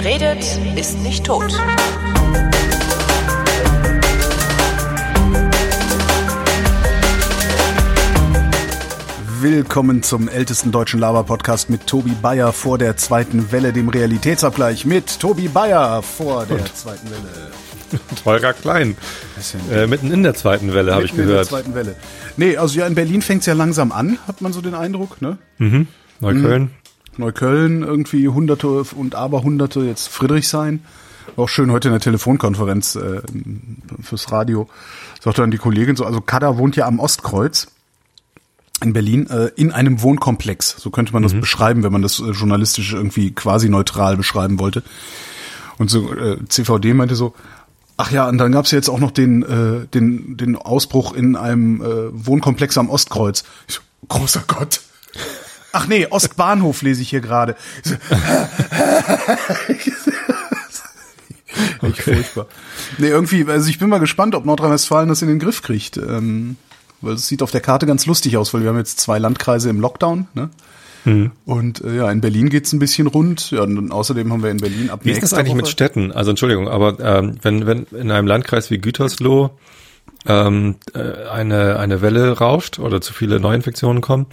Wer redet, ist nicht tot. Willkommen zum ältesten deutschen Laber-Podcast mit Tobi Bayer vor der zweiten Welle, dem Realitätsabgleich mit Tobi Bayer vor der zweiten Welle. Holger Klein. Äh, mitten in der zweiten Welle, habe ich Mitten in gehört. der zweiten Welle. Nee, also ja, in Berlin fängt's ja langsam an, hat man so den Eindruck, ne? Neukölln. Neukölln irgendwie Hunderte und Aberhunderte, jetzt Friedrichshain. War Auch schön heute in der Telefonkonferenz äh, fürs Radio. Sagte dann die Kollegin so, also Kada wohnt ja am Ostkreuz in Berlin äh, in einem Wohnkomplex. So könnte man das beschreiben, wenn man das äh, journalistisch irgendwie quasi neutral beschreiben wollte. Und so äh, CVD meinte so, ach ja, und dann gab's ja jetzt auch noch den, äh, den, den Ausbruch in einem äh, Wohnkomplex am Ostkreuz. Ich so, großer Gott. Ach nee, Ostbahnhof lese ich hier gerade. Echt furchtbar. Nee, irgendwie, also ich bin mal gespannt, ob Nordrhein-Westfalen das in den Griff kriegt. Ähm, weil es sieht auf der Karte ganz lustig aus, weil wir haben jetzt zwei Landkreise im Lockdown, ne? Mhm. Und äh, ja, in Berlin geht's ein bisschen rund. Ja, und außerdem haben wir in Berlin ab Wie ist das eigentlich mit Woche- Städten? Also Entschuldigung, aber ähm, wenn, wenn in einem Landkreis wie Gütersloh ähm, äh, eine, eine Welle rauscht oder zu viele Neuinfektionen kommen,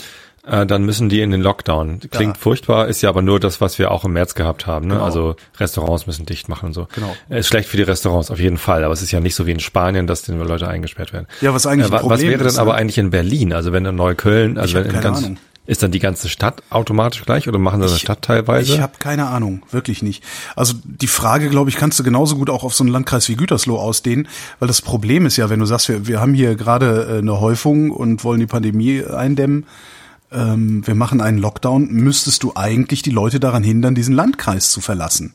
äh, dann müssen die in den Lockdown. Klingt Ja. furchtbar, ist ja aber nur das, was wir auch im März gehabt haben. Ne? Genau. Also Restaurants müssen dicht machen und so. Genau. Äh, Ist schlecht für die Restaurants, auf jeden Fall. Aber es ist ja nicht so wie in Spanien, dass die Leute eingesperrt werden. Ja, was eigentlich Äh, wa- Was wäre denn aber ne? eigentlich in Berlin? Also wenn in Neukölln, also wenn in ganz, Ahnung. ist dann die ganze Stadt automatisch gleich oder machen sie eine Stadt teilweise? Ich habe keine Ahnung, wirklich nicht. Also die Frage, glaube ich, kannst du genauso gut auch auf so einen Landkreis wie Gütersloh ausdehnen, weil das Problem ist ja, wenn du sagst, wir, wir haben hier gerade äh, eine Häufung und wollen die Pandemie eindämmen, ähm, wir machen einen Lockdown, müsstest du eigentlich die Leute daran hindern, diesen Landkreis zu verlassen.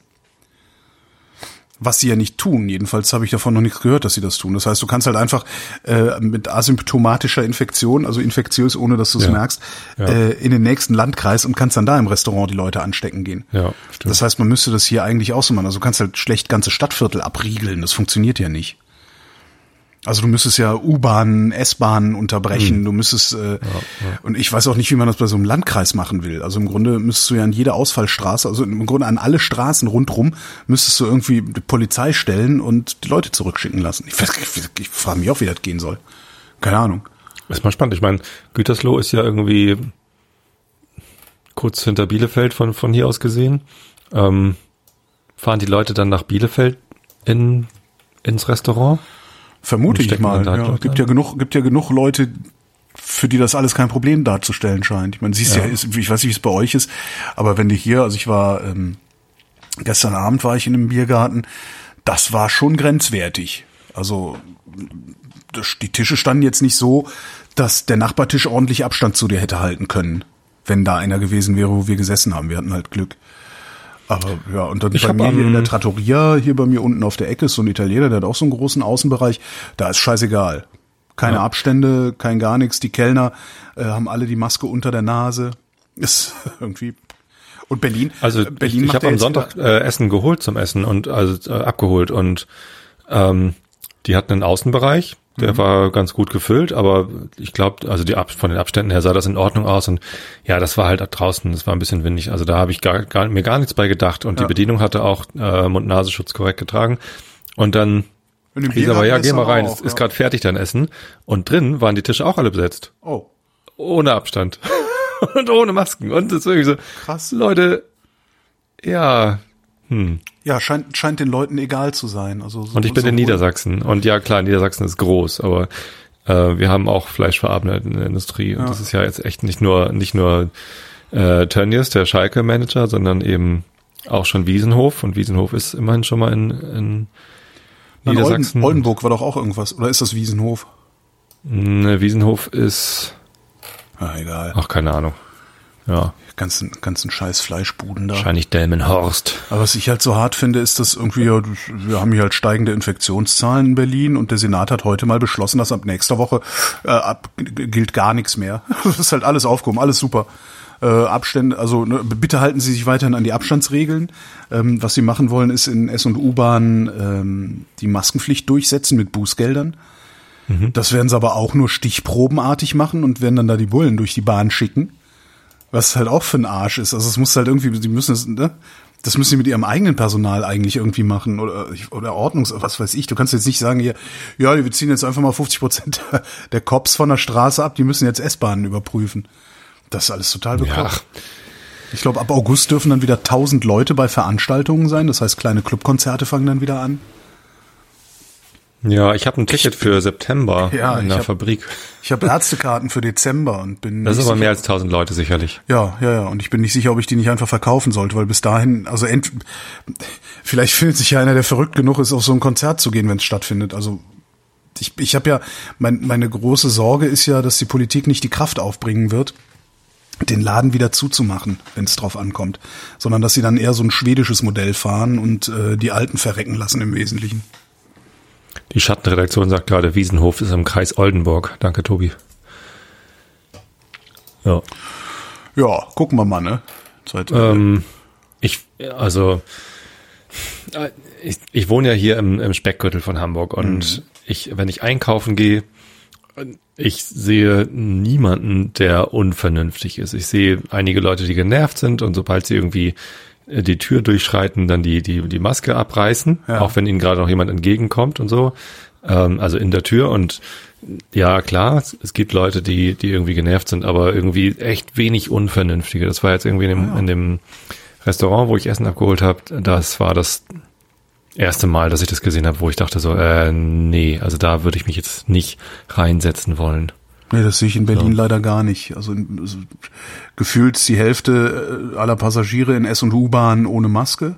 Was sie ja nicht tun. Jedenfalls habe ich davon noch nichts gehört, dass sie das tun. Das heißt, du kannst halt einfach äh, mit asymptomatischer Infektion, also infektiös, ohne dass du es Ja. merkst, Ja. äh, in den nächsten Landkreis und kannst dann da im Restaurant die Leute anstecken gehen. Ja, stimmt. Das heißt, man müsste das hier eigentlich auch so machen. Also du kannst halt schlecht ganze Stadtviertel abriegeln. Das funktioniert ja nicht. Also du müsstest ja U-Bahnen, S-Bahnen unterbrechen. Hm. Du müsstest äh, und ich weiß auch nicht, wie man das bei so einem Landkreis machen will. Also im Grunde müsstest du ja an jede Ausfallstraße, also im Grunde an alle Straßen rundrum, müsstest du irgendwie die Polizei stellen und die Leute zurückschicken lassen. Ich, weiß- ich, ich frage mich auch, wie das gehen soll. Keine Ahnung. Ist mal spannend. Ich meine, Gütersloh ist ja irgendwie kurz hinter Bielefeld von, von hier aus gesehen. Ähm, fahren die Leute dann nach Bielefeld in, ins Restaurant? Vermute ich mal. Ja, gibt ja genug, gibt ja genug Leute, für die das alles kein Problem darzustellen scheint. Ich meine, siehst ja, Ja. ist, ich weiß nicht, wie es bei euch ist, aber wenn du hier, also ich war ähm, gestern Abend war ich in einem Biergarten, das war schon grenzwertig. Also die Tische standen jetzt nicht so, dass der Nachbartisch ordentlich Abstand zu dir hätte halten können, wenn da einer gewesen wäre, wo wir gesessen haben. Wir hatten halt Glück. Aber ja, und dann Ich bei mir hier am- in der Trattoria, hier bei mir unten auf der Ecke ist so ein Italiener, der hat auch so einen großen Außenbereich, da ist scheißegal. Keine Ja. Abstände, kein gar nichts. Die Kellner äh, haben alle die Maske unter der Nase. Ist irgendwie. Und Berlin. Also äh, Berlin ich, ich habe am Sonntag äh, Essen geholt zum Essen und also äh, abgeholt und ähm, die hatten einen Außenbereich, Mhm. der war ganz gut gefüllt, aber ich glaube, also die Ab von den Abständen her sah das in Ordnung aus und ja, das war halt draußen, das war ein bisschen windig, also da habe ich gar, gar, mir gar nichts bei gedacht und Ja. die Bedienung hatte auch äh, Mund-Nasenschutz korrekt getragen und dann hieß aber, ja, geh mal rein, auch, es ist ja. gerade fertig dein Essen und drin waren die Tische auch alle besetzt, Oh, ohne Abstand und ohne Masken und das ist irgendwie so, krass. Leute, ja, hm. Ja, scheint, scheint den Leuten egal zu sein. Also so, Und ich bin in sowohl- Niedersachsen. Und ja, klar, Niedersachsen ist groß, aber äh, wir haben auch fleischverarbeitende Industrie. Und Ja. das ist ja jetzt echt nicht nur nicht nur äh, Tönnies, der Schalke-Manager, sondern eben auch schon Wiesenhof. Und Wiesenhof ist immerhin schon mal in, in In Niedersachsen. Olden, Oldenburg war doch auch irgendwas. Oder ist das Wiesenhof? Ne, Wiesenhof ist, Ah, egal. ach, keine Ahnung. Ja, Ganzen, ganzen scheiß Fleischbuden da. wahrscheinlich Delmenhorst. Aber was ich halt so hart finde, ist, dass irgendwie, ja, wir haben hier halt steigende Infektionszahlen in Berlin und der Senat hat heute mal beschlossen, dass ab nächster Woche äh, ab, gilt gar nichts mehr. Das ist halt alles aufgehoben, alles super. Äh, Abstände, also ne, bitte halten Sie sich weiterhin an die Abstandsregeln. Ähm, was Sie machen wollen, ist in S- und U-Bahn ähm, die Maskenpflicht durchsetzen mit Bußgeldern. Das werden sie aber auch nur stichprobenartig machen und werden dann da die Bullen durch die Bahn schicken. Was halt auch für ein Arsch ist. Also es muss halt irgendwie, die müssen es, ne? Das müssen sie mit ihrem eigenen Personal eigentlich irgendwie machen oder, oder Ordnungs, was weiß ich. Du kannst jetzt nicht sagen hier, ja, wir ziehen jetzt einfach mal 50 Prozent der Cops von der Straße ab, die müssen jetzt S-Bahnen überprüfen. Das ist alles total bekloppt. Ja. Ich glaube, ab August dürfen dann wieder 1000 Leute bei Veranstaltungen sein. Das heißt, kleine Clubkonzerte fangen dann wieder an. Ja, ich habe ein Ticket für September ja, in der hab, Fabrik. Ich habe Ärztekarten für Dezember und bin. Das ist aber sicher, mehr als 1000 Leute sicherlich. Ja, ja, ja. Und ich bin nicht sicher, ob ich die nicht einfach verkaufen sollte, weil bis dahin, also ent, vielleicht findet sich ja einer, der verrückt genug ist, auf so ein Konzert zu gehen, wenn es stattfindet. Also ich, ich habe ja, mein, meine große Sorge ist ja, dass die Politik nicht die Kraft aufbringen wird, den Laden wieder zuzumachen, wenn es drauf ankommt, sondern dass sie dann eher so ein schwedisches Modell fahren und äh, die Alten verrecken lassen im Wesentlichen. Die Schattenredaktion sagt gerade, Wiesenhof ist im Kreis Oldenburg. Danke, Tobi. Ja. Ja, gucken wir mal, ne? Zeit, ähm, ich, also, ich, ich wohne ja hier im, im Speckgürtel von Hamburg und mhm. ich, wenn ich einkaufen gehe, ich sehe niemanden, der unvernünftig ist. Ich sehe einige Leute, die genervt sind und sobald sie irgendwie die Tür durchschreiten, dann die, die, die Maske abreißen, ja. auch wenn ihnen gerade noch jemand entgegenkommt und so. Ähm, also in der Tür und ja, klar, es gibt Leute, die, die irgendwie genervt sind, aber irgendwie echt wenig Unvernünftige. Das war jetzt irgendwie in dem, ja. in dem Restaurant, wo ich Essen abgeholt habe, das war das erste Mal, dass ich das gesehen habe, wo ich dachte so, äh, nee, also da würde ich mich jetzt nicht reinsetzen wollen. Nee, das sehe ich in Berlin ja. leider gar nicht. Also, also gefühlt die Hälfte äh, aller Passagiere in S- und U-Bahnen ohne Maske.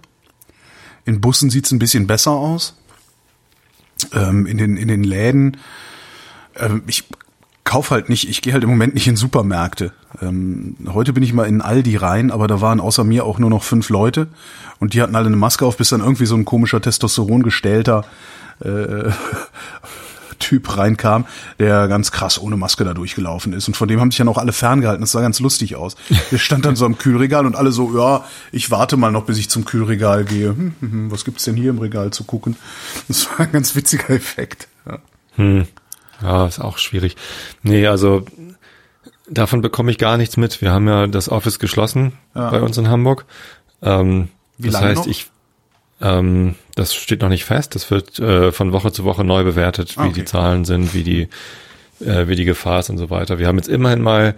In Bussen sieht's ein bisschen besser aus. Ähm, in, den, in den Läden. Ähm, ich kauf halt nicht, ich gehe halt im Moment nicht in Supermärkte. Ähm, heute bin ich mal in Aldi rein, aber da waren außer mir auch nur noch fünf Leute und die hatten alle eine Maske auf, bis dann irgendwie so ein komischer Testosteron gestellter äh, Typ reinkam, der ganz krass ohne Maske da durchgelaufen ist. Und von dem haben sich ja noch alle ferngehalten. Das sah ganz lustig aus. Der stand dann so am Kühlregal und alle so, ja, ich warte mal noch, bis ich zum Kühlregal gehe. Hm, hm, hm, was gibt's denn hier im Regal zu gucken? Das war ein ganz witziger Effekt. Ja, hm. ja ist auch schwierig. Nee, also davon bekomme ich gar nichts mit. Wir haben ja das Office geschlossen ja. bei uns in Hamburg. Ähm, Wie das heißt, noch? ich ähm, das steht noch nicht fest. Das wird äh, von Woche zu Woche neu bewertet, wie okay. die Zahlen sind, wie die, äh, wie die Gefahr ist und so weiter. Wir haben jetzt immerhin mal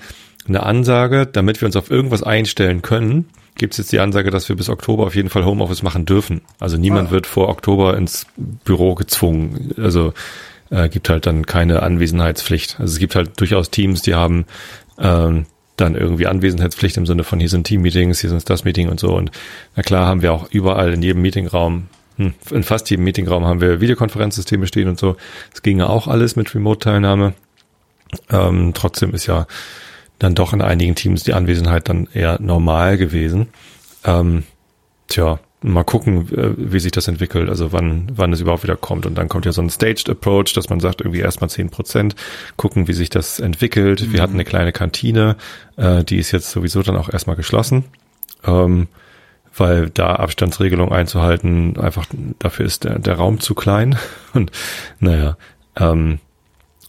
eine Ansage, damit wir uns auf irgendwas einstellen können. Gibt es jetzt die Ansage, dass wir bis Oktober auf jeden Fall Homeoffice machen dürfen. Also niemand ah. wird vor Oktober ins Büro gezwungen. Also äh, gibt halt dann keine Anwesenheitspflicht. Also es gibt halt durchaus Teams, die haben ähm, dann irgendwie Anwesenheitspflicht im Sinne von hier sind Team-Meetings, hier sind das Meeting und so. Und na klar haben wir auch überall in jedem Meetingraum, hm, in fast jedem Meetingraum haben wir Videokonferenzsysteme stehen und so. Es ginge auch alles mit Remote-Teilnahme. Ähm, trotzdem ist ja dann doch in einigen Teams die Anwesenheit dann eher normal gewesen. Ähm, tja, mal gucken, äh, wie sich das entwickelt, also wann, wann es überhaupt wieder kommt. Und dann kommt ja so ein Staged Approach, dass man sagt, irgendwie erstmal zehn Prozent, gucken, wie sich das entwickelt. Mhm. Wir hatten eine kleine Kantine, äh, die ist jetzt sowieso dann auch erstmal geschlossen. Ähm, weil da Abstandsregelung einzuhalten, einfach dafür ist der, der Raum zu klein. Und naja, ähm,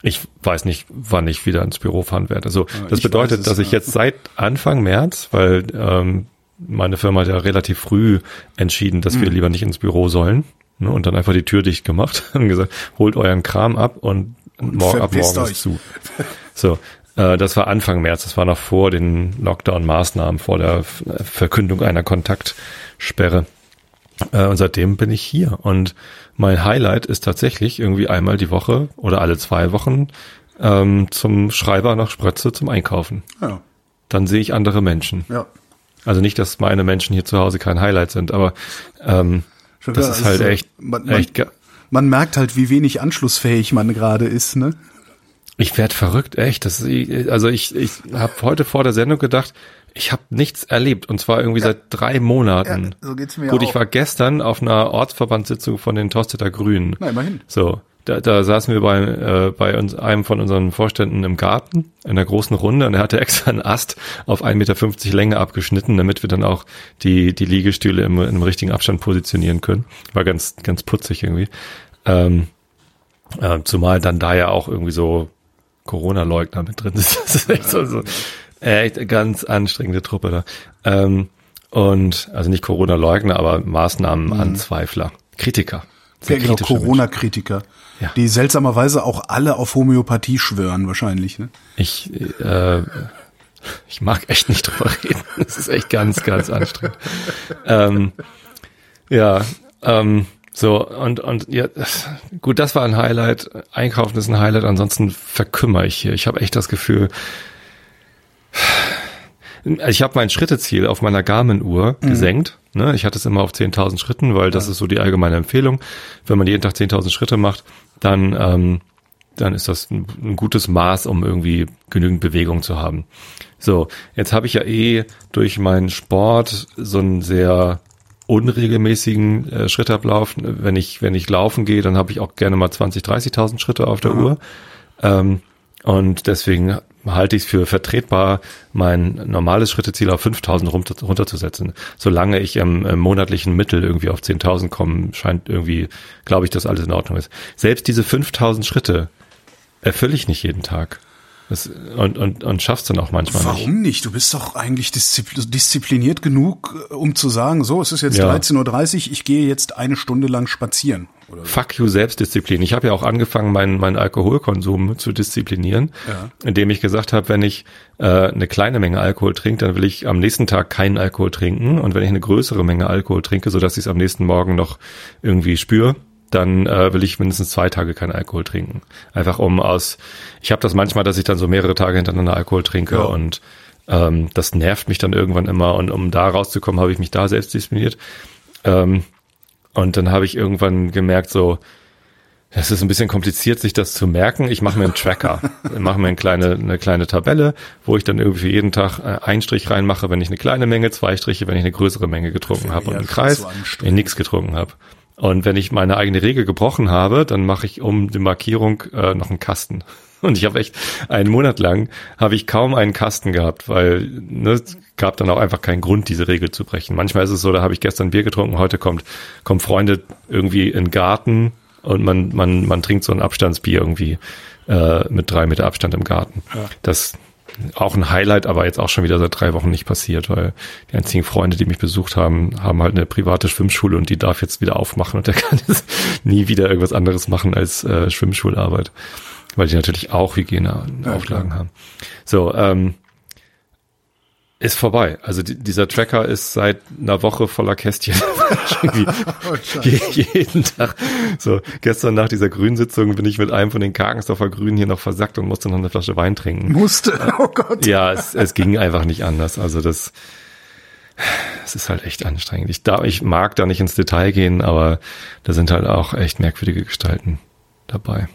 ich weiß nicht, wann ich wieder ins Büro fahren werde. Also das bedeutet, es, dass ich jetzt seit Anfang März, weil ähm, meine Firma hat ja relativ früh entschieden, dass mhm. wir lieber nicht ins Büro sollen. Ne, und dann einfach die Tür dicht gemacht und gesagt, holt euren Kram ab und, und morgen ab morgen ist zu. So, äh, das war Anfang März, das war noch vor den Lockdown-Maßnahmen, vor der Verkündung einer Kontaktsperre. Äh, und seitdem bin ich hier. Und mein Highlight ist tatsächlich irgendwie einmal die Woche oder alle zwei Wochen ähm, zum Schreiber nach Sprötze zum Einkaufen. Ja. Dann sehe ich andere Menschen. Ja. Also nicht, dass meine Menschen hier zu Hause kein Highlight sind, aber ähm, das ist halt echt, man, echt. Man, merkt halt, wie wenig anschlussfähig man gerade ist, ne? Ich werd verrückt, echt. Das, also ich, ich habe heute vor der Sendung gedacht, ich habe nichts erlebt und zwar irgendwie ja. seit drei Monaten. Ja, so geht's mir Gut, auch. ich war gestern auf einer Ortsverbandssitzung von den Tosteter Grünen. Na, immerhin. So, da, da saßen wir bei, äh, bei uns, einem von unseren Vorständen im Garten in einer großen Runde und er hatte extra einen Ast auf 1,50 Meter Länge abgeschnitten, damit wir dann auch die, die Liegestühle im, im richtigen Abstand positionieren können. War ganz, ganz putzig irgendwie. Ähm, äh, zumal dann da ja auch irgendwie so Corona-Leugner mit drin ist. Das ist echt so, so echt ganz anstrengende Truppe da. Ähm, Und also nicht Corona-Leugner, aber Maßnahmenanzweifler, mhm. Kritiker. Ja, genau, Corona-Kritiker. Ja. Die seltsamerweise auch alle auf Homöopathie schwören, wahrscheinlich. Ne? Ich, äh, ich mag echt nicht drüber reden. Das ist echt ganz, ganz anstrengend. ähm, ja, ähm, so, und, und ja, gut, das war ein Highlight. Einkaufen ist ein Highlight, ansonsten verkümmere ich hier. Ich habe echt das Gefühl, ich habe mein Schritteziel auf meiner Garmin-Uhr mhm. gesenkt. Ne? Ich hatte es immer auf 10.000 Schritten, weil das ja. ist so die allgemeine Empfehlung. Wenn man jeden Tag 10.000 Schritte macht, dann, ähm, dann ist das ein, ein gutes Maß, um irgendwie genügend Bewegung zu haben. So, jetzt habe ich ja eh durch meinen Sport so einen sehr unregelmäßigen äh, Schrittablauf. Wenn ich, wenn ich laufen gehe, dann habe ich auch gerne mal 20, 30.000 Schritte auf der mhm. Uhr. Ähm, und deswegen halte ich es für vertretbar, mein normales Schritteziel auf 5000 runter, runterzusetzen. Solange ich im, im monatlichen Mittel irgendwie auf 10.000 komme, scheint irgendwie, glaube ich, dass alles in Ordnung ist. Selbst diese 5000 Schritte erfülle ich nicht jeden Tag. Das, und, und, und schaffst dann auch manchmal Warum nicht. Warum nicht? Du bist doch eigentlich diszipliniert genug, äh, um zu sagen, so, es ist jetzt ja. 13.30 Uhr, ich gehe jetzt eine Stunde lang spazieren. So. Fuck you Selbstdisziplin. Ich habe ja auch angefangen, meinen, meinen Alkoholkonsum zu disziplinieren, ja. indem ich gesagt habe, wenn ich äh, eine kleine Menge Alkohol trinke, dann will ich am nächsten Tag keinen Alkohol trinken. Und wenn ich eine größere Menge Alkohol trinke, so dass ich es am nächsten Morgen noch irgendwie spüre, dann äh, will ich mindestens zwei Tage keinen Alkohol trinken. Einfach um aus, ich habe das manchmal, dass ich dann so mehrere Tage hintereinander Alkohol trinke ja. und ähm, das nervt mich dann irgendwann immer und um da rauszukommen, habe ich mich da selbst diszipliniert. Ähm, und dann habe ich irgendwann gemerkt, so, es ist ein bisschen kompliziert, sich das zu merken. Ich mache mir einen Tracker. mache mir eine kleine, eine kleine Tabelle, wo ich dann irgendwie jeden Tag äh, einen Strich reinmache, wenn ich eine kleine Menge, zwei Striche, wenn ich eine größere Menge getrunken habe und einen Kreis, wenn ich nichts getrunken habe. Und wenn ich meine eigene Regel gebrochen habe, dann mache ich um die Markierung äh, noch einen Kasten. Und ich habe echt einen Monat lang habe ich kaum einen Kasten gehabt, weil ne, es gab dann auch einfach keinen Grund, diese Regel zu brechen. Manchmal ist es so, da habe ich gestern Bier getrunken, heute kommt kommen Freunde irgendwie in den Garten und man man man trinkt so ein Abstandsbier irgendwie äh, mit drei Meter Abstand im Garten. Ja. Das auch ein Highlight, aber jetzt auch schon wieder seit drei Wochen nicht passiert, weil die einzigen Freunde, die mich besucht haben, haben halt eine private Schwimmschule und die darf jetzt wieder aufmachen und der kann jetzt nie wieder irgendwas anderes machen als äh, Schwimmschularbeit, weil die natürlich auch Hygieneauflagen ja, haben. So, ähm, ist vorbei. Also dieser Tracker ist seit einer Woche voller Kästchen. oh, jeden Tag. So, gestern nach dieser Grünsitzung bin ich mit einem von den Karkensdorfer Grünen hier noch versackt und musste noch eine Flasche Wein trinken. Musste? Oh Gott. Ja, es, es ging einfach nicht anders. Also das, es ist halt echt anstrengend. Ich, da, ich mag da nicht ins Detail gehen, aber da sind halt auch echt merkwürdige Gestalten dabei.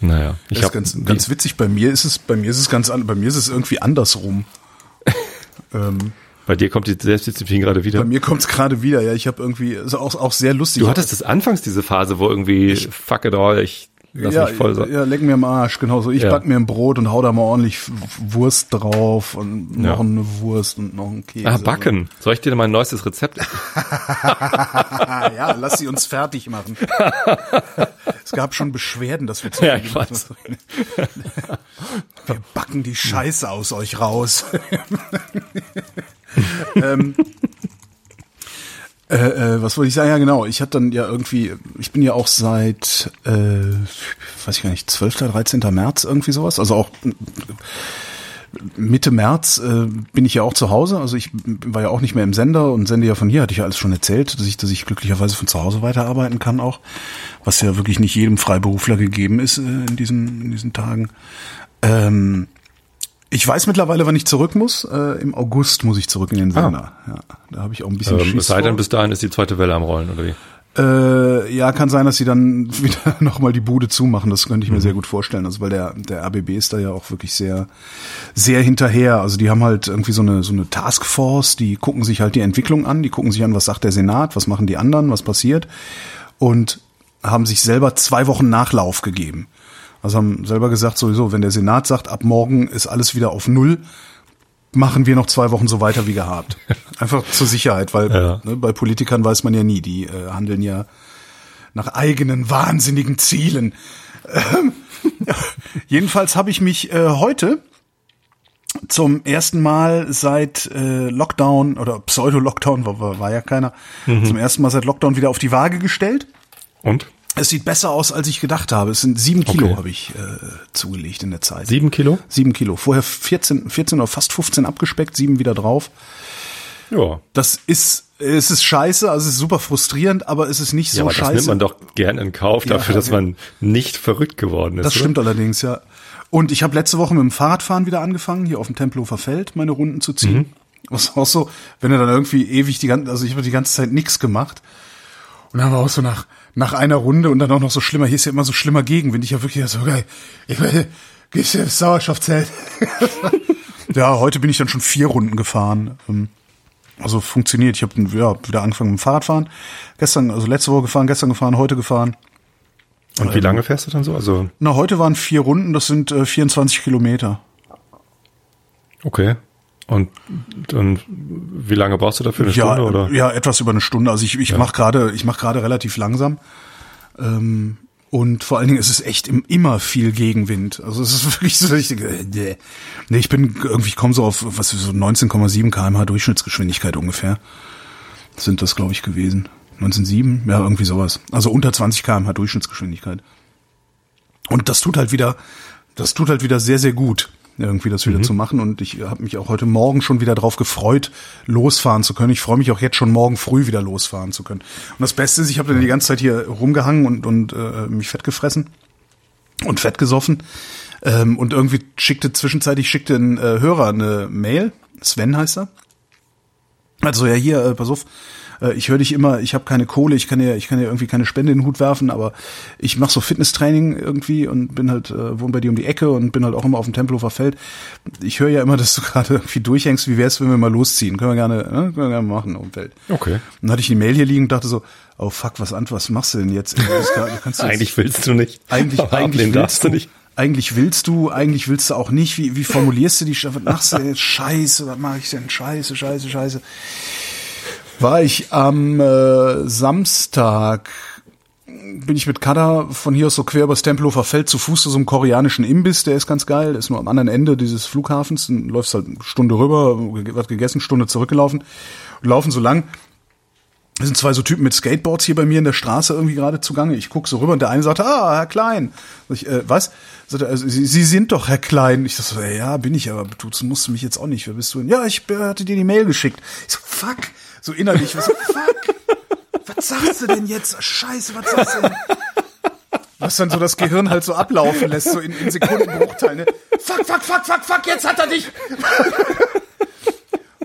Naja, ich habe ganz, ganz witzig. Bei mir ist es, bei mir ist es ganz, bei mir ist es irgendwie andersrum. Ähm, bei dir kommt die Selbstdisziplin gerade wieder? Bei mir kommt es gerade wieder, ja. Ich habe irgendwie, ist auch, auch sehr lustig. Du hattest das anfangs diese Phase, wo irgendwie, ich, fuck it all, ich lass ja, mich voll so. Ja, leck mir am Arsch, genau so. Ich ja. back mir ein Brot und hau da mal ordentlich Wurst drauf und noch ja. eine Wurst und noch ein Käse. Ah, backen. Soll ich dir mein neuestes Rezept? ja, lass sie uns fertig machen. es gab schon Beschwerden, dass wir zu ja, ich weiß. Wir backen die Scheiße aus euch raus. ähm, äh, äh, was wollte ich sagen? Ja, genau. Ich hatte dann ja irgendwie, ich bin ja auch seit, äh, weiß ich gar nicht, 12., 13. März irgendwie sowas. Also auch Mitte März äh, bin ich ja auch zu Hause. Also ich war ja auch nicht mehr im Sender und sende ja von hier, hatte ich ja alles schon erzählt, dass ich, dass ich glücklicherweise von zu Hause weiterarbeiten kann auch, was ja wirklich nicht jedem Freiberufler gegeben ist äh, in diesen in diesen Tagen. Ähm, ich weiß mittlerweile, wann ich zurück muss. Äh, Im August muss ich zurück in den Sender. Ah. Ja, da habe ich auch ein bisschen ähm, Es sei denn, bis dahin ist die zweite Welle am Rollen, oder wie? Äh, ja, kann sein, dass sie dann wieder nochmal die Bude zumachen. Das könnte ich mir mhm. sehr gut vorstellen. Also weil der der RBB ist da ja auch wirklich sehr sehr hinterher. Also die haben halt irgendwie so eine so eine Taskforce. Die gucken sich halt die Entwicklung an. Die gucken sich an, was sagt der Senat, was machen die anderen, was passiert und haben sich selber zwei Wochen Nachlauf gegeben. Also haben selber gesagt, sowieso, wenn der Senat sagt, ab morgen ist alles wieder auf Null, machen wir noch zwei Wochen so weiter wie gehabt. Einfach zur Sicherheit, weil ja. ne, bei Politikern weiß man ja nie, die äh, handeln ja nach eigenen wahnsinnigen Zielen. Ähm. Jedenfalls habe ich mich äh, heute zum ersten Mal seit äh, Lockdown oder Pseudo-Lockdown, war, war ja keiner, mhm. zum ersten Mal seit Lockdown wieder auf die Waage gestellt. Und? Es sieht besser aus, als ich gedacht habe. Es sind sieben Kilo, okay. habe ich äh, zugelegt in der Zeit. Sieben Kilo? Sieben Kilo. Vorher 14, 14 oder fast 15 abgespeckt, sieben wieder drauf. Ja. Das ist, es ist scheiße, also es ist super frustrierend, aber es ist nicht so ja, aber scheiße. Das nimmt man doch gern in Kauf dafür, ja, dass man nicht verrückt geworden ist. Das oder? stimmt allerdings, ja. Und ich habe letzte Woche mit dem Fahrradfahren wieder angefangen, hier auf dem Tempelhofer Feld meine Runden zu ziehen. Mhm. Was auch so, wenn er dann irgendwie ewig die ganze, also ich habe die ganze Zeit nichts gemacht. Und dann war auch so nach, nach einer Runde und dann auch noch so schlimmer, hier ist ja immer so schlimmer Gegenwind. Ich habe wirklich so, geil, ich will, gehst du ins Sauerstoffzelt? ja, heute bin ich dann schon vier Runden gefahren. Ähm, also funktioniert. Ich habe ja, wieder angefangen mit dem Fahrradfahren. Gestern, also letzte Woche gefahren, gestern gefahren, heute gefahren. Und wie lange fährst du dann so? Also Na, heute waren vier Runden, das sind äh, 24 Kilometer. Okay. Und dann wie lange brauchst du dafür? Eine ja, Stunde oder? Ja, etwas über eine Stunde. Also ich, ich ja. mache gerade, ich mache gerade relativ langsam. Ähm, und vor allen Dingen ist es echt im, immer viel Gegenwind. Also es ist wirklich so richtig. Äh, nee, ich bin irgendwie, ich komme so auf was so 19,7 km/h Durchschnittsgeschwindigkeit ungefähr. Sind das, glaube ich, gewesen. 19,7, ja, irgendwie sowas. Also unter 20 km/h Durchschnittsgeschwindigkeit. Und das tut halt wieder, das tut halt wieder sehr, sehr gut, irgendwie das wieder mhm. zu machen. Und ich habe mich auch heute Morgen schon wieder drauf gefreut, losfahren zu können. Ich freue mich auch jetzt schon morgen früh wieder losfahren zu können. Und das Beste ist, ich habe dann die ganze Zeit hier rumgehangen und, und äh, mich fett gefressen und fett gesoffen. Ähm, und irgendwie schickte zwischenzeitlich schickte ein äh, Hörer eine Mail, Sven heißt er. Also ja, hier, äh, pass auf, äh, ich höre dich immer, ich habe keine Kohle, ich kann ja, ich kann ja irgendwie keine Spende in den Hut werfen, aber ich mache so Fitnesstraining irgendwie und bin halt, äh, wohne bei dir um die Ecke und bin halt auch immer auf dem Tempelhofer Feld. Ich höre ja immer, dass du gerade irgendwie durchhängst, wie wär's, wenn wir mal losziehen? Können wir gerne, ne? können wir gerne machen um Feld. Okay. Und dann hatte ich die Mail hier liegen und dachte so, oh fuck, was an, was machst du denn jetzt? Du kannst du eigentlich willst du nicht. Eigentlich, eigentlich willst du nicht. Eigentlich willst du, eigentlich willst du auch nicht. Wie, wie formulierst du die? Was machst du jetzt? Scheiße, was mache ich denn? Scheiße, scheiße, scheiße war ich am äh, Samstag bin ich mit Kada von hier aus so quer übers Tempelhofer Feld zu Fuß zu so einem koreanischen Imbiss, der ist ganz geil, ist nur am anderen Ende dieses Flughafens, dann läufst halt eine Stunde rüber, was gegessen, Stunde zurückgelaufen laufen so lang. Es sind zwei so Typen mit Skateboards hier bei mir in der Straße irgendwie gerade zugange. Ich guck so rüber und der eine sagt, ah, Herr Klein. Ich, äh, was? Sagt er, Sie, Sie sind doch Herr Klein. Ich so, ja, bin ich, aber du musst mich jetzt auch nicht. Wer bist du denn? Ja, ich hatte dir die Mail geschickt. Ich so, fuck. So innerlich, was fuck, was sagst du denn jetzt? Scheiße, was sagst du denn? Was dann so das Gehirn halt so ablaufen lässt, so in, in Sekundenbruchteilen. Ne? Fuck, fuck, fuck, fuck, fuck, jetzt hat er dich.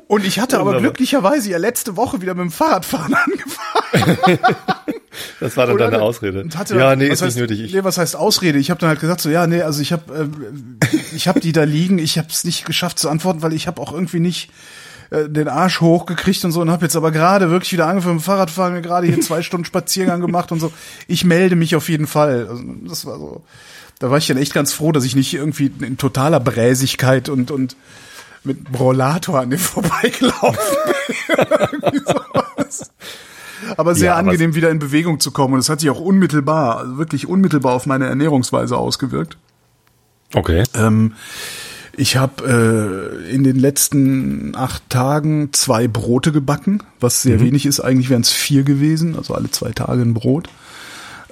Und ich hatte aber glücklicherweise ja letzte Woche wieder mit dem Fahrradfahren angefangen. Das war dann Oder deine Ausrede. Hatte, ja, nee, ist heißt, nicht nötig. Ich nee, was heißt Ausrede? Ich habe dann halt gesagt so, ja, nee, also ich habe äh, ich habe die da liegen, ich habe es nicht geschafft zu antworten, weil ich habe auch irgendwie nicht äh, den Arsch hochgekriegt und so und habe jetzt aber gerade wirklich wieder angefangen mit Fahrradfahren, mir gerade hier zwei Stunden Spaziergang gemacht und so. Ich melde mich auf jeden Fall. Also, das war so. Da war ich dann echt ganz froh, dass ich nicht irgendwie in totaler Bräsigkeit und und mit Rollator an dem vorbeigelaufen bin. aber sehr ja, angenehm, wieder in Bewegung zu kommen. Und es hat sich auch unmittelbar, also wirklich unmittelbar auf meine Ernährungsweise ausgewirkt. Okay. Ähm, ich habe äh, in den letzten acht Tagen zwei Brote gebacken, was sehr mhm. wenig ist. Eigentlich wären es vier gewesen, also alle zwei Tage ein Brot.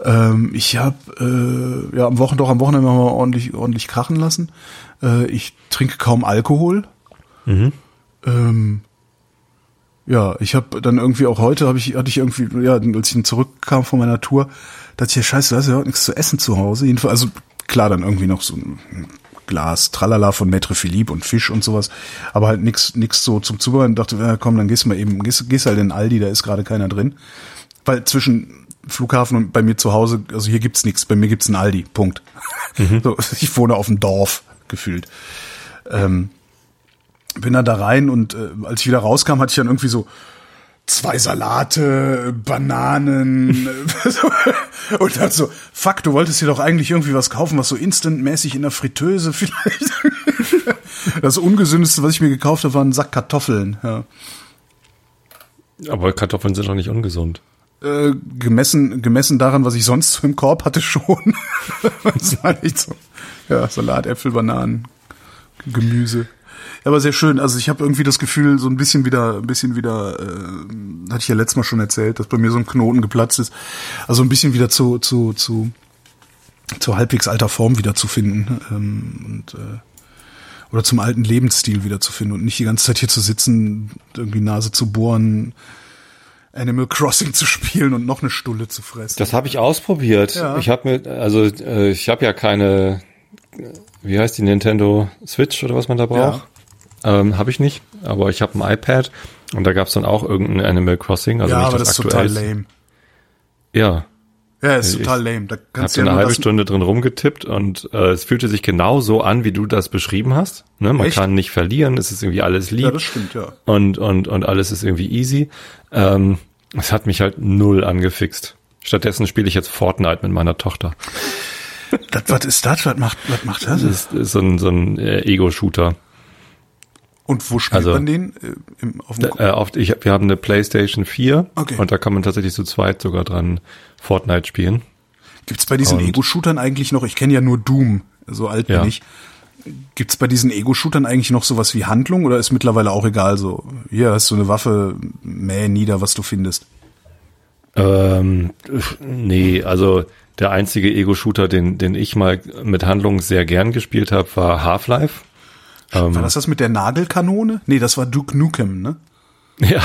Ähm, ich habe äh, ja am Wochenende doch am Wochenende mal ordentlich ordentlich krachen lassen. Äh, ich trinke kaum Alkohol. Mhm. Ähm, ja, ich habe dann irgendwie auch heute habe ich hatte ich irgendwie ja, als ich zurückkam von meiner Tour, dachte ich ja scheiße, du hast ja auch nichts zu essen zu Hause. Jedenfalls also klar dann irgendwie noch so ein Glas Tralala von Maître Philippe und Fisch und sowas, aber halt nix nix so zum Zubereiten. Dachte, ja, komm, dann gehst du mal eben, gehst, gehst halt in Aldi, da ist gerade keiner drin. Weil zwischen Flughafen und bei mir zu Hause, also hier gibt's nichts, bei mir gibt's ein Aldi, Punkt. Mhm. So, ich wohne auf dem Dorf, gefühlt. Ähm, bin dann da rein und äh, als ich wieder rauskam, hatte ich dann irgendwie so zwei Salate, Bananen und dann so, fuck, du wolltest dir doch eigentlich irgendwie was kaufen, was so instantmäßig in der Fritteuse vielleicht. das ungesündeste, was ich mir gekauft habe, war ein Sack Kartoffeln. Ja. Aber Kartoffeln sind doch nicht ungesund. Äh, gemessen, gemessen daran, was ich sonst so im Korb hatte, schon. das war nicht so. Ja, Salat, Äpfel, Bananen, Gemüse. Aber sehr schön. Also ich habe irgendwie das Gefühl, so ein bisschen wieder, ein bisschen wieder, äh, hatte ich ja letztes Mal schon erzählt, dass bei mir so ein Knoten geplatzt ist. Also ein bisschen wieder zu, zu, zu, zu halbwegs alter Form wieder zu finden. Ähm, und äh, oder zum alten Lebensstil wieder zu finden und nicht die ganze Zeit hier zu sitzen, irgendwie Nase zu bohren, Animal Crossing zu spielen und noch eine Stulle zu fressen. Das habe ich ausprobiert. Ja. Ich habe mir, also äh, ich habe ja keine, wie heißt die Nintendo Switch oder was man da braucht? Ja. Ähm, habe ich nicht, aber ich habe ein iPad und da gab es dann auch irgendein Animal Crossing. Also ja, aber das, das ist total lame. Ja, ja, ist ich total lame. Da kannst du ja eine halbe Stunde drin rumgetippt und äh, es fühlte sich genau so an, wie du das beschrieben hast. Ne? Man Echt? kann nicht verlieren, es ist irgendwie alles lieb. Ja, das stimmt, ja. Und, und, und alles ist irgendwie easy. Ähm, es hat mich halt null angefixt. Stattdessen spiele ich jetzt Fortnite mit meiner Tochter. Das, was ist das? Was macht, was macht das? Das ist, ist so ein, so ein äh, Ego-Shooter. Und wo spielt also, man den? Äh, Im, auf dem äh, auf, ich, wir haben eine PlayStation 4 okay. und da kann man tatsächlich zu zweit sogar dran Fortnite spielen. Gibt's bei diesen Ego-Shootern eigentlich noch, ich kenne ja nur Doom, so alt bin ja. ich. Gibt's bei diesen Ego-Shootern eigentlich noch sowas wie Handlung oder ist mittlerweile auch egal so? Hier hast du eine Waffe, mäh nieder, was du findest. Ähm, nee, also der einzige Ego-Shooter, den, den ich mal mit Handlung sehr gern gespielt habe, war Half-Life. Ähm, war das das mit der Nagelkanone? Nee, das war Duke Nukem, ne? Ja,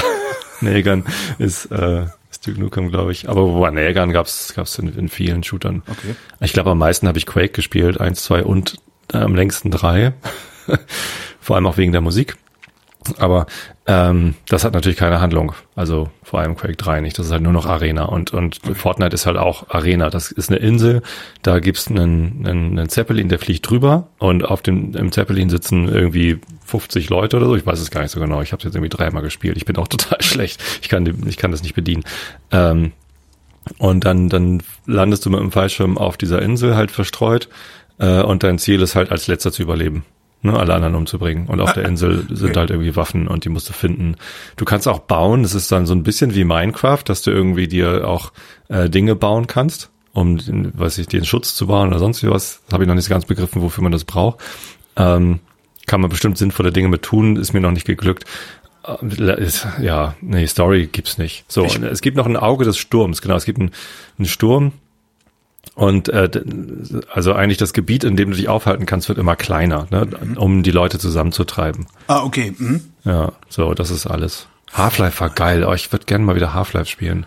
Nägern ist, äh, ist Duke Nukem, glaube ich. Aber wo Nägern gab's gab's in, in vielen Shootern. Okay. Ich glaube, am meisten habe ich Quake gespielt, eins, zwei und äh, am längsten drei. Vor allem auch wegen der Musik. Aber ähm, das hat natürlich keine Handlung. Also vor allem Quake 3 nicht. Das ist halt nur noch Arena. Und, und. Fortnite ist halt auch Arena. Das ist eine Insel. Da gibt's einen, einen, einen Zeppelin, der fliegt drüber. Und auf dem im Zeppelin sitzen irgendwie 50 Leute oder so. Ich weiß es gar nicht so genau. Ich habe jetzt irgendwie dreimal gespielt. Ich bin auch total schlecht. Ich kann, ich kann das nicht bedienen. Ähm, und dann, dann landest du mit dem Fallschirm auf dieser Insel halt verstreut. Äh, und dein Ziel ist halt als letzter zu überleben ne, alle anderen umzubringen. Und auf der Insel sind halt irgendwie Waffen und die musst du finden. Du kannst auch bauen, das ist dann so ein bisschen wie Minecraft, dass du irgendwie dir auch äh, Dinge bauen kannst, um weiß ich, den Schutz zu bauen oder sonst was. Das habe ich noch nicht ganz begriffen, wofür man das braucht. Ähm, kann man bestimmt sinnvolle Dinge mit tun, ist mir noch nicht geglückt. Äh, ja, nee, Story gibt's nicht. So, es gibt noch ein Auge des Sturms, genau. Es gibt einen, einen Sturm, und äh, also eigentlich das Gebiet, in dem du dich aufhalten kannst, wird immer kleiner, ne, um die Leute zusammenzutreiben. Ah, okay. Mhm. Ja, so, das ist alles. Half-Life war geil. Oh, ich würde gerne mal wieder Half-Life spielen.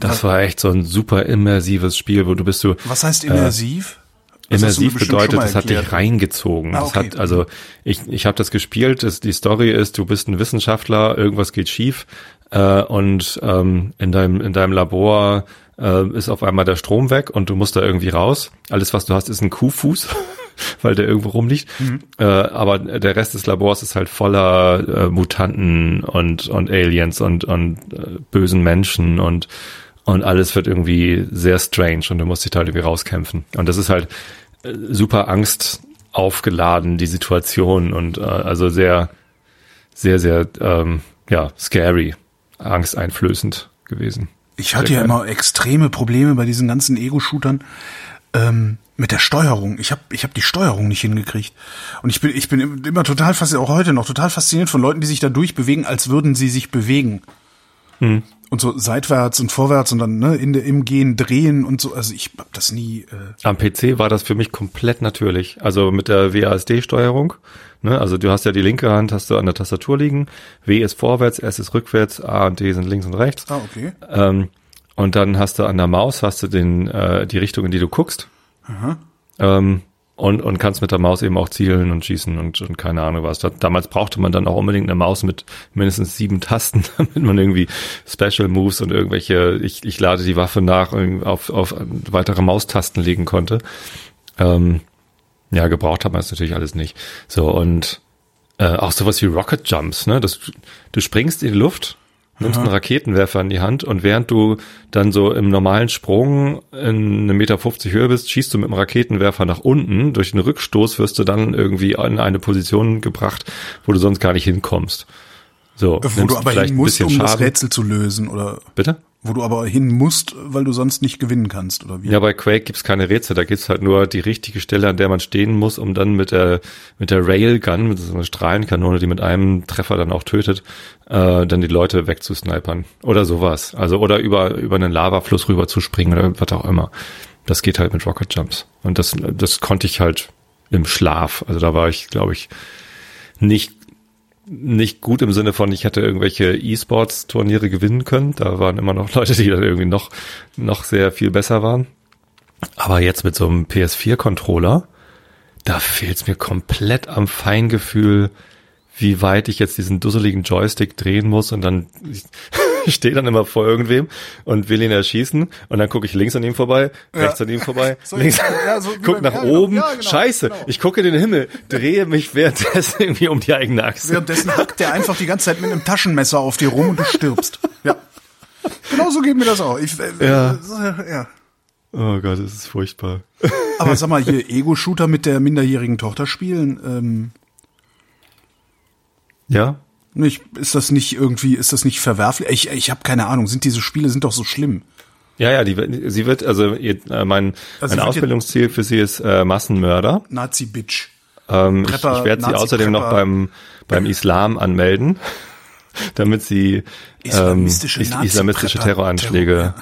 Das war echt so ein super immersives Spiel, wo du bist du. Was heißt immersiv? Äh, immersiv bedeutet, es hat dich reingezogen. Ah, okay. Das hat, also ich, ich habe das gespielt. Das, die Story ist, du bist ein Wissenschaftler, irgendwas geht schief äh, und ähm, in deinem in deinem Labor äh, ist auf einmal der Strom weg und du musst da irgendwie raus. Alles, was du hast, ist ein Kuhfuß, weil der irgendwo rumliegt. Mhm. Äh, aber der Rest des Labors ist halt voller äh, Mutanten und, und Aliens und, und äh, bösen Menschen und, und alles wird irgendwie sehr strange und du musst dich halt irgendwie rauskämpfen. Und das ist halt äh, super Angst aufgeladen, die Situation und äh, also sehr, sehr, sehr, ähm, ja, scary, angsteinflößend gewesen. Ich hatte ja immer extreme Probleme bei diesen ganzen Ego-Shootern ähm, mit der Steuerung. Ich habe ich hab die Steuerung nicht hingekriegt. Und ich bin, ich bin immer total fasziniert, auch heute noch, total fasziniert von Leuten, die sich da durchbewegen, als würden sie sich bewegen. Hm. Und so seitwärts und vorwärts und dann ne, in der, im Gehen drehen und so. Also ich hab das nie. Äh Am PC war das für mich komplett natürlich. Also mit der WASD-Steuerung. Ne? Also du hast ja die linke Hand hast du an der Tastatur liegen. W ist vorwärts, S ist rückwärts, A und D sind links und rechts. Ah, okay. Ähm, und dann hast du an der Maus hast du den äh, die Richtung, in die du guckst. Aha. Ähm, und, und kannst mit der Maus eben auch zielen und schießen und, und keine Ahnung was. Da, damals brauchte man dann auch unbedingt eine Maus mit mindestens sieben Tasten, damit man irgendwie Special Moves und irgendwelche, ich, ich lade die Waffe nach, auf, auf weitere Maustasten legen konnte. Ähm, ja, gebraucht hat man es natürlich alles nicht. So, und äh, auch sowas wie Rocket Jumps, ne? Das, du springst in die Luft, nimmst einen Raketenwerfer in die Hand und während du dann so im normalen Sprung in eine Meter 50 Höhe bist, schießt du mit dem Raketenwerfer nach unten. Durch den Rückstoß wirst du dann irgendwie in eine Position gebracht, wo du sonst gar nicht hinkommst. So, wo du aber hin musst, um Schaden. das Rätsel zu lösen, oder? Bitte? Wo du aber hin musst, weil du sonst nicht gewinnen kannst, oder wie? Ja, bei Quake gibt's keine Rätsel, da gibt's halt nur die richtige Stelle, an der man stehen muss, um dann mit der mit der Railgun, mit so einer Strahlenkanone, die mit einem Treffer dann auch tötet, äh, dann die Leute wegzusnipern. Oder sowas. Also, oder über, über einen Lavafluss rüber zu springen oder was auch immer. Das geht halt mit Rocket Jumps. Und das, das konnte ich halt im Schlaf. Also da war ich, glaube ich, nicht nicht gut im Sinne von, ich hätte irgendwelche E-Sports-Turniere gewinnen können. Da waren immer noch Leute, die dann irgendwie noch, noch sehr viel besser waren. Aber jetzt mit so einem PS4-Controller, da fehlt es mir komplett am Feingefühl, wie weit ich jetzt diesen dusseligen Joystick drehen muss und dann ich stehe dann immer vor irgendwem und will ihn erschießen und dann gucke ich links an ihm vorbei, ja. rechts an ihm vorbei, so, links, ja, so guck nach ja, oben, genau. scheiße, genau. ich gucke in den Himmel, drehe mich währenddessen irgendwie um die eigene Achse. Währenddessen hackt der einfach die ganze Zeit mit einem Taschenmesser auf dir rum und du stirbst. Ja. Genau so geht mir das auch. Ich, äh, ja. Äh, ja. Oh Gott, das ist furchtbar. Aber sag mal, hier Ego-Shooter mit der minderjährigen Tochter spielen, ähm, ja. Nicht, ist das nicht irgendwie, ist das nicht verwerflich? Ich, ich habe keine Ahnung. Sind diese Spiele sind doch so schlimm? Ja, ja, die, sie wird, also ihr, äh, mein, also mein Ausbildungsziel für sie ist äh, Massenmörder. Nazi-Bitch. Ähm, ich, ich werde sie außerdem noch beim, beim Islam anmelden, damit sie ähm, islamistische, is islamistische Terroranschläge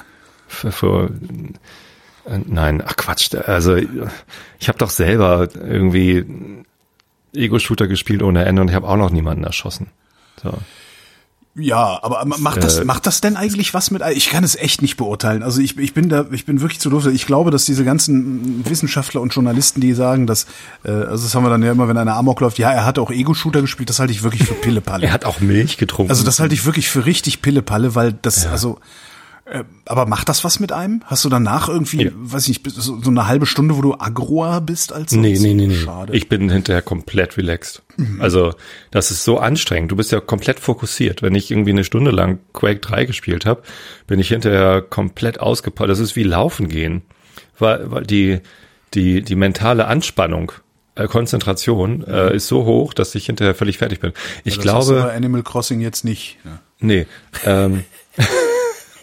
für, für äh, nein, ach Quatsch, also ich habe doch selber irgendwie Ego-Shooter gespielt ohne Ende und ich habe auch noch niemanden erschossen. So. Ja, aber macht das, äh, macht das denn eigentlich was mit? Ich kann es echt nicht beurteilen. Also ich, ich bin da, ich bin wirklich zu doof. Ich glaube, dass diese ganzen Wissenschaftler und Journalisten, die sagen, dass, äh, also das haben wir dann ja immer, wenn einer Amok läuft, ja, er hat auch Ego-Shooter gespielt, das halte ich wirklich für Pillepalle. er hat auch Milch getrunken. Also das halte ich wirklich für richtig Pillepalle, weil das, ja. also aber macht das was mit einem? Hast du danach irgendwie, ja. weiß ich nicht, so, eine halbe Stunde, wo du agroer bist als sonst? Nee, nee, nee, nee. Schade. Ich bin hinterher komplett relaxed. Mhm. Also, das ist so anstrengend. Du bist ja komplett fokussiert. Wenn ich irgendwie eine Stunde lang Quake 3 gespielt habe, bin ich hinterher komplett ausgepowert. Das ist wie Laufen gehen. Weil, weil die, die, die mentale Anspannung äh, Konzentration äh, mhm. ist so hoch, dass ich hinterher völlig fertig bin. Ich ja, das glaube. Hast du bei Animal Crossing jetzt nicht. Ja. Nee. Ähm,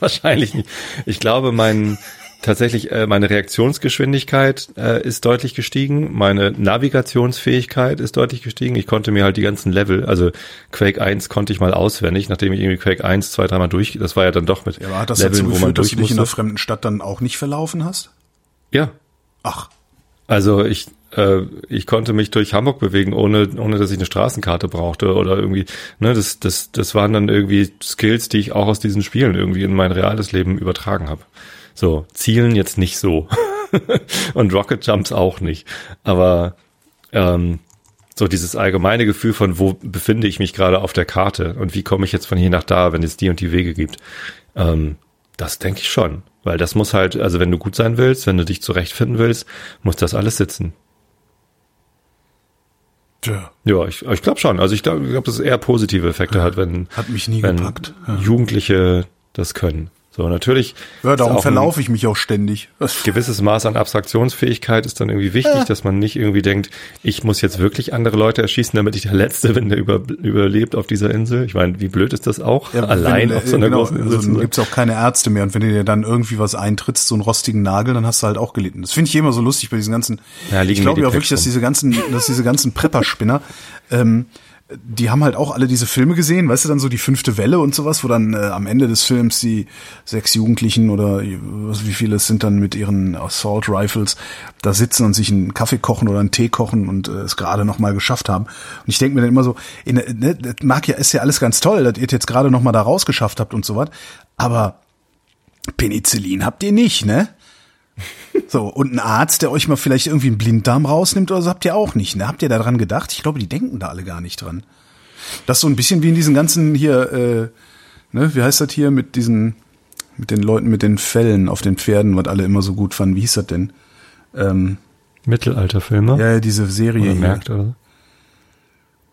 wahrscheinlich nicht. Ich glaube, mein tatsächlich äh, meine Reaktionsgeschwindigkeit äh, ist deutlich gestiegen, meine Navigationsfähigkeit ist deutlich gestiegen. Ich konnte mir halt die ganzen Level, also Quake 1 konnte ich mal auswendig, nachdem ich irgendwie Quake 1 zwei, dreimal durch, das war ja dann doch mit ja, aber hat das Leveln, dazu geführt, wo man dass du dich in einer fremden Stadt dann auch nicht verlaufen hast? Ja. Ach. Also ich äh, ich konnte mich durch Hamburg bewegen, ohne, ohne dass ich eine Straßenkarte brauchte oder irgendwie, ne, das, das, das waren dann irgendwie Skills, die ich auch aus diesen Spielen irgendwie in mein reales Leben übertragen habe. So, Zielen jetzt nicht so. Und Rocket Jumps auch nicht. Aber ähm, so dieses allgemeine Gefühl von, wo befinde ich mich gerade auf der Karte und wie komme ich jetzt von hier nach da, wenn es die und die Wege gibt. Ähm, das denke ich schon. Weil das muss halt, also wenn du gut sein willst, wenn du dich zurechtfinden willst, muss das alles sitzen. Tja. Ja, ich, ich glaube schon. Also ich glaube, glaub, dass es eher positive Effekte hat, wenn, hat mich nie wenn gepackt. Ja. Jugendliche das können. So, natürlich. Ja, darum verlaufe ich mich auch ständig. Gewisses Maß an Abstraktionsfähigkeit ist dann irgendwie wichtig, ja. dass man nicht irgendwie denkt, ich muss jetzt wirklich andere Leute erschießen, damit ich der Letzte bin, der über, überlebt auf dieser Insel. Ich meine, wie blöd ist das auch? Ja, Allein wenn, auf so einer genau, großen Insel. Also, gibt's auch keine Ärzte mehr. Und wenn du dir dann irgendwie was eintrittst, so einen rostigen Nagel, dann hast du halt auch gelitten. Das finde ich immer so lustig bei diesen ganzen. Ja, ich glaube ja auch wirklich, dass diese ganzen, dass diese ganzen Prepperspinner, ähm, die haben halt auch alle diese Filme gesehen, weißt du, dann so die fünfte Welle und sowas, wo dann äh, am Ende des Films die sechs Jugendlichen oder wie viele es sind dann mit ihren Assault Rifles da sitzen und sich einen Kaffee kochen oder einen Tee kochen und äh, es gerade noch mal geschafft haben. Und ich denke mir dann immer so, in, ne, das mag ja, ist ja alles ganz toll, dass ihr jetzt gerade noch mal da rausgeschafft habt und so was, aber Penicillin habt ihr nicht, ne? So, und ein Arzt, der euch mal vielleicht irgendwie einen Blinddarm rausnimmt oder so, habt ihr auch nicht. Ne? Habt ihr da dran gedacht? Ich glaube, die denken da alle gar nicht dran. Das ist so ein bisschen wie in diesen ganzen hier, äh, ne, wie heißt das hier mit diesen, mit den Leuten mit den Fellen auf den Pferden, was alle immer so gut fanden. Wie hieß das denn? Ähm, Mittelalterfilme? Ja, diese Serie. Oder merkt, oder?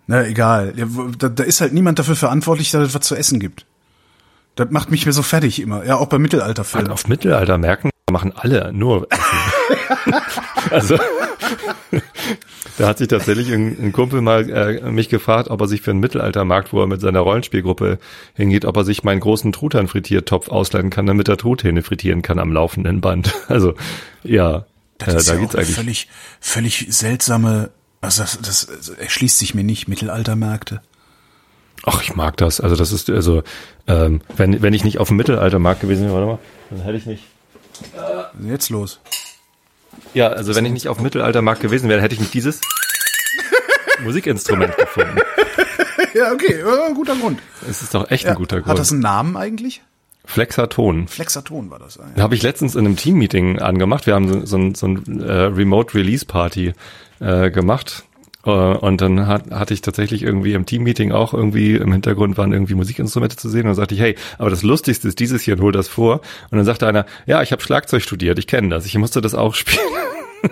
Na, egal. Da, da ist halt niemand dafür verantwortlich, dass es was zu essen gibt. Das macht mich mir so fertig immer. Ja, auch bei Mittelalterfilmen. Auf Mittelalter merken machen alle nur also da hat sich tatsächlich ein, ein Kumpel mal äh, mich gefragt, ob er sich für einen Mittelaltermarkt, wo er mit seiner Rollenspielgruppe hingeht, ob er sich meinen großen Truthahn-Frittiertopf ausleihen kann, damit er Truthähne frittieren kann am laufenden Band. Also ja, das äh, da ja geht's eigentlich. Völlig, völlig seltsame, also das, das, das erschließt sich mir nicht, Mittelaltermärkte. Ach, ich mag das. Also das ist, also, ähm, wenn, wenn ich nicht auf dem Mittelaltermarkt gewesen wäre, warte mal, dann hätte ich nicht. Äh, Jetzt los. Ja, also wenn ich nicht auf dem Mittelaltermarkt gewesen wäre, hätte ich nicht dieses Musikinstrument gefunden. ja, okay, äh, guter Grund. Es ist doch echt ja, ein guter Grund. Hat das einen Namen eigentlich? Flexaton. Flexaton war das. Ja. Da habe ich letztens in einem Team-Meeting angemacht. Wir haben so, so, so ein äh, Remote-Release-Party äh, gemacht äh, und dann hat, hatte ich tatsächlich irgendwie im Team-Meeting auch irgendwie im Hintergrund waren irgendwie Musikinstrumente zu sehen und dann sagte ich, hey, aber das Lustigste ist dieses hier und hol das vor. Und dann sagte einer, ja, ich habe Schlagzeug studiert, ich kenne das, ich musste das auch spielen.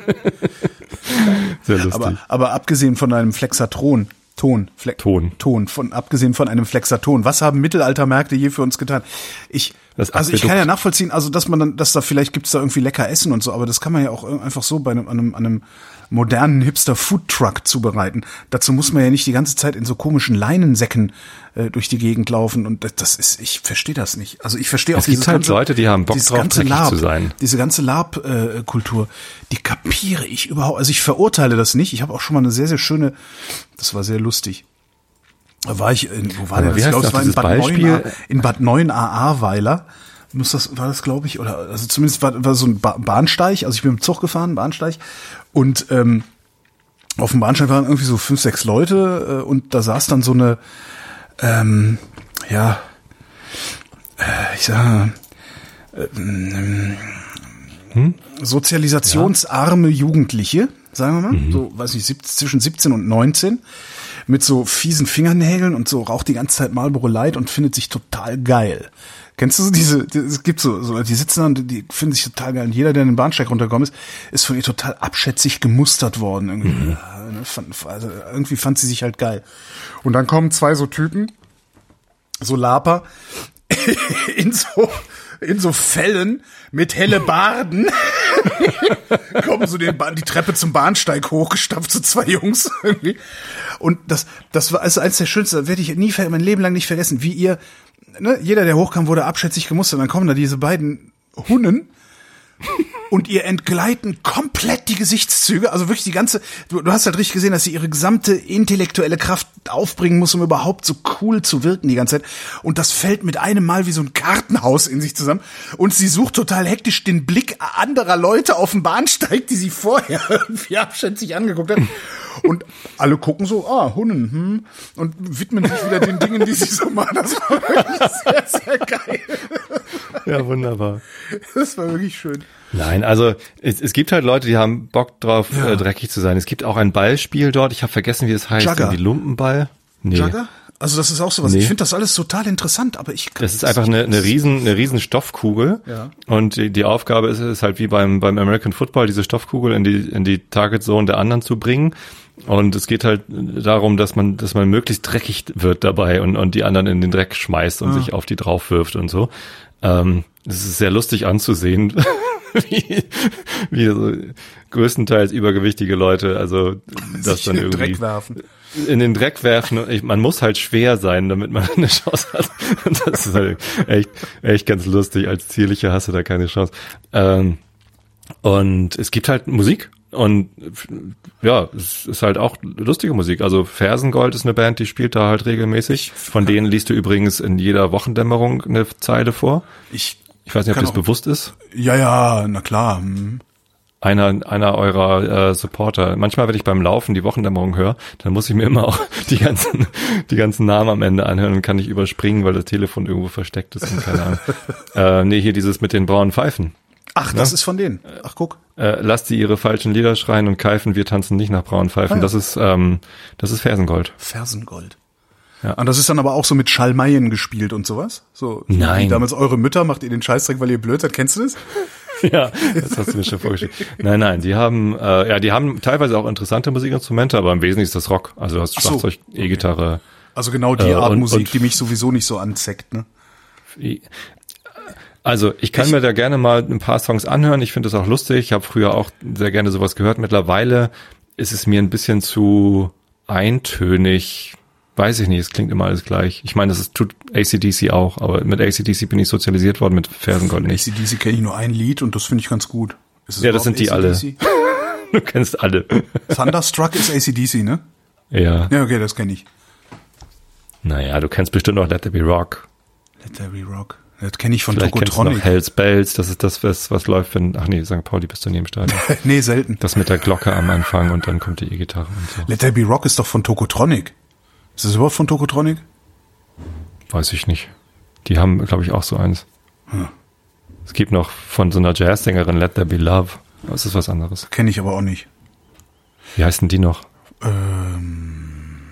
Sehr lustig. Aber, aber abgesehen von einem Flexatron, Ton, Fle Ton, Ton, von abgesehen von einem Flexaton. Was haben Mittelaltermärkte je für uns getan? Ich, also ich kann ja nachvollziehen, also dass man dann, dass da vielleicht gibt's da irgendwie lecker Essen und so, aber das kann man ja auch einfach so bei einem, an einem, an einem modernen Hipster Food Truck zubereiten. Dazu muss man ja nicht die ganze Zeit in so komischen Leinensäcken äh, durch die Gegend laufen und das, das ist, ich verstehe das nicht. Also ich verstehe auch diese halt ganze, Leute, die haben Bock drauf, ganze Lab, zu sein. Diese ganze Lab-Kultur, äh, die kapiere ich überhaupt. Also ich verurteile das nicht. Ich habe auch schon mal eine sehr, sehr schöne, das war sehr lustig. Da war ich, in, wo war Aber der? Ich glaube, es war in Bad, Beispiel? 9, in Bad 9 Ahrweiler muss das, war das, glaube ich, oder also zumindest war, war so ein ba Bahnsteig, also ich bin mit dem Zug gefahren, Bahnsteig, und ähm, auf dem Bahnsteig waren irgendwie so fünf, sechs Leute äh, und da saß dann so eine, ähm, ja, äh, ich sag, äh, hm? sozialisationsarme ja. Jugendliche, sagen wir mal, mhm. so, weiß ich, zwischen 17 und 19, mit so fiesen Fingernägeln und so raucht die ganze Zeit Marlboro Light und findet sich total geil. Kennst du so diese, es gibt so, so, die sitzen da und die finden sich total geil. Und jeder, der in den Bahnsteig runtergekommen ist, ist von ihr total abschätzig gemustert worden. Irgendwie, mhm. Ne, also irgendwie fand sie sich halt geil. Und dann kommen zwei so Typen, so Laper, in so, in so Fällen mit helle Barden kommen so den die Treppe zum Bahnsteig hochgestapft, so zwei Jungs irgendwie. Und das, das war also eines der schönsten, das werde ich nie, mein Leben lang nicht vergessen, wie ihr ne, jeder, der hochkam, wurde abschätzig gemustert. Und dann kommen da diese beiden Hunnen und ihr entgleiten komplett die Gesichtszüge, also wirklich die ganze, du, du, hast halt richtig gesehen, dass sie ihre gesamte intellektuelle Kraft aufbringen muss, um überhaupt so cool zu wirken die ganze Zeit. Und das fällt mit einem Mal wie so ein Kartenhaus in sich zusammen. Und sie sucht total hektisch den Blick anderer Leute auf dem Bahnsteig, die sie vorher irgendwie abschätzig angeguckt hat. Und alle gucken so, ah, Hunden, hm, und widmen sich wieder den Dingen, die sie so machen. Das war wirklich sehr, sehr geil. Ja, wunderbar. Das war wirklich schön. Nein, also es, es gibt halt Leute, die haben Bock drauf, ja. äh, dreckig zu sein. Es gibt auch ein Ballspiel dort, ich habe vergessen, wie es heißt, Jugger. wie Lumpenball. Nee. Jugger? Also das ist auch sowas. Nee. Ich finde das alles total interessant, aber ich. Das ist einfach eine, eine riesen, eine riesen Stoffkugel. Ja. Und die, die Aufgabe ist, ist halt wie beim beim American Football, diese Stoffkugel in die in die Target Zone der anderen zu bringen. Und es geht halt darum, dass man, dass man möglichst dreckig wird dabei und, und die anderen in den Dreck schmeißt und ah. sich auf die drauf wirft und so. Ähm, das ist sehr lustig anzusehen, wie, wie so größtenteils übergewichtige Leute, also das dann irgendwie Dreck werfen. in den Dreck werfen. Ich, man muss halt schwer sein, damit man eine Chance hat. Und das ist halt echt, echt ganz lustig. Als Zierlicher hast du da keine Chance. Ähm, und es gibt halt Musik und ja, es ist halt auch lustige Musik. Also Fersengold ist eine Band, die spielt da halt regelmäßig. Von denen liest du übrigens in jeder Wochendämmerung eine Zeile vor. Ich, ich weiß nicht, ob das bewusst ist. Ja, ja, na klar. Hm. Einer, einer eurer äh, Supporter. Manchmal, wenn ich beim Laufen die Wochendämmerung höre, dann muss ich mir immer auch die ganzen, die ganzen Namen am Ende anhören und kann ich überspringen, weil das Telefon irgendwo versteckt ist und keine Ahnung. äh, nee, hier dieses mit den braunen Pfeifen. Ach, das ne? ist von denen. Ach, guck. Äh, lasst sie ihre falschen Lieder schreien und keifen, wir tanzen nicht nach braunen Pfeifen. Ah, ja. Das ist, ähm, das ist Fersengold. Fersengold. Ja. Und das ist dann aber auch so mit Schalmeien gespielt und sowas? So, Nein. Wie damals eure Mütter macht ihr den Scheißdreck, weil ihr blöd seid. Kennst du das? ja, das hast du mir schon vorgestellt. Nein, nein, die haben, äh, ja, die haben teilweise auch interessante Musikinstrumente, aber im Wesentlichen ist das Rock. Also du hast Schlagzeug, so. E-Gitarre. Also genau die äh, Art und, Musik, und, die mich sowieso nicht so anzeckt, ne? Also ich kann ich, mir da gerne mal ein paar Songs anhören. Ich finde das auch lustig. Ich habe früher auch sehr gerne sowas gehört. Mittlerweile ist es mir ein bisschen zu eintönig. Weiß ich nicht, es klingt immer alles gleich. Ich meine, das tut ACDC auch, aber mit ACDC bin ich sozialisiert worden, mit Fersengold nicht. ACDC kenne ich nur ein Lied und das finde ich ganz gut. Ja, das sind die alle. du kennst alle. Thunderstruck ist ACDC, ne? Ja. Ja, okay, das kenne ich. Naja, du kennst bestimmt noch Let There Be Rock. Let There Be Rock. Das kenne ich von Vielleicht Tokotronic. Kennst du noch Hells Bells, das ist das, was, was läuft, wenn, ach nee, St. Pauli bist du im Stadion. nee, selten. Das mit der Glocke am Anfang und dann kommt die E-Gitarre und so. Let There Be Rock ist doch von Tokotronic. Ist das überhaupt von Tokotronic? Weiß ich nicht. Die haben, glaube ich, auch so eins. Hm. Es gibt noch von so einer Jazzsängerin Let There Be Love. Das ist was anderes. Kenne ich aber auch nicht. Wie heißen die noch? Ähm,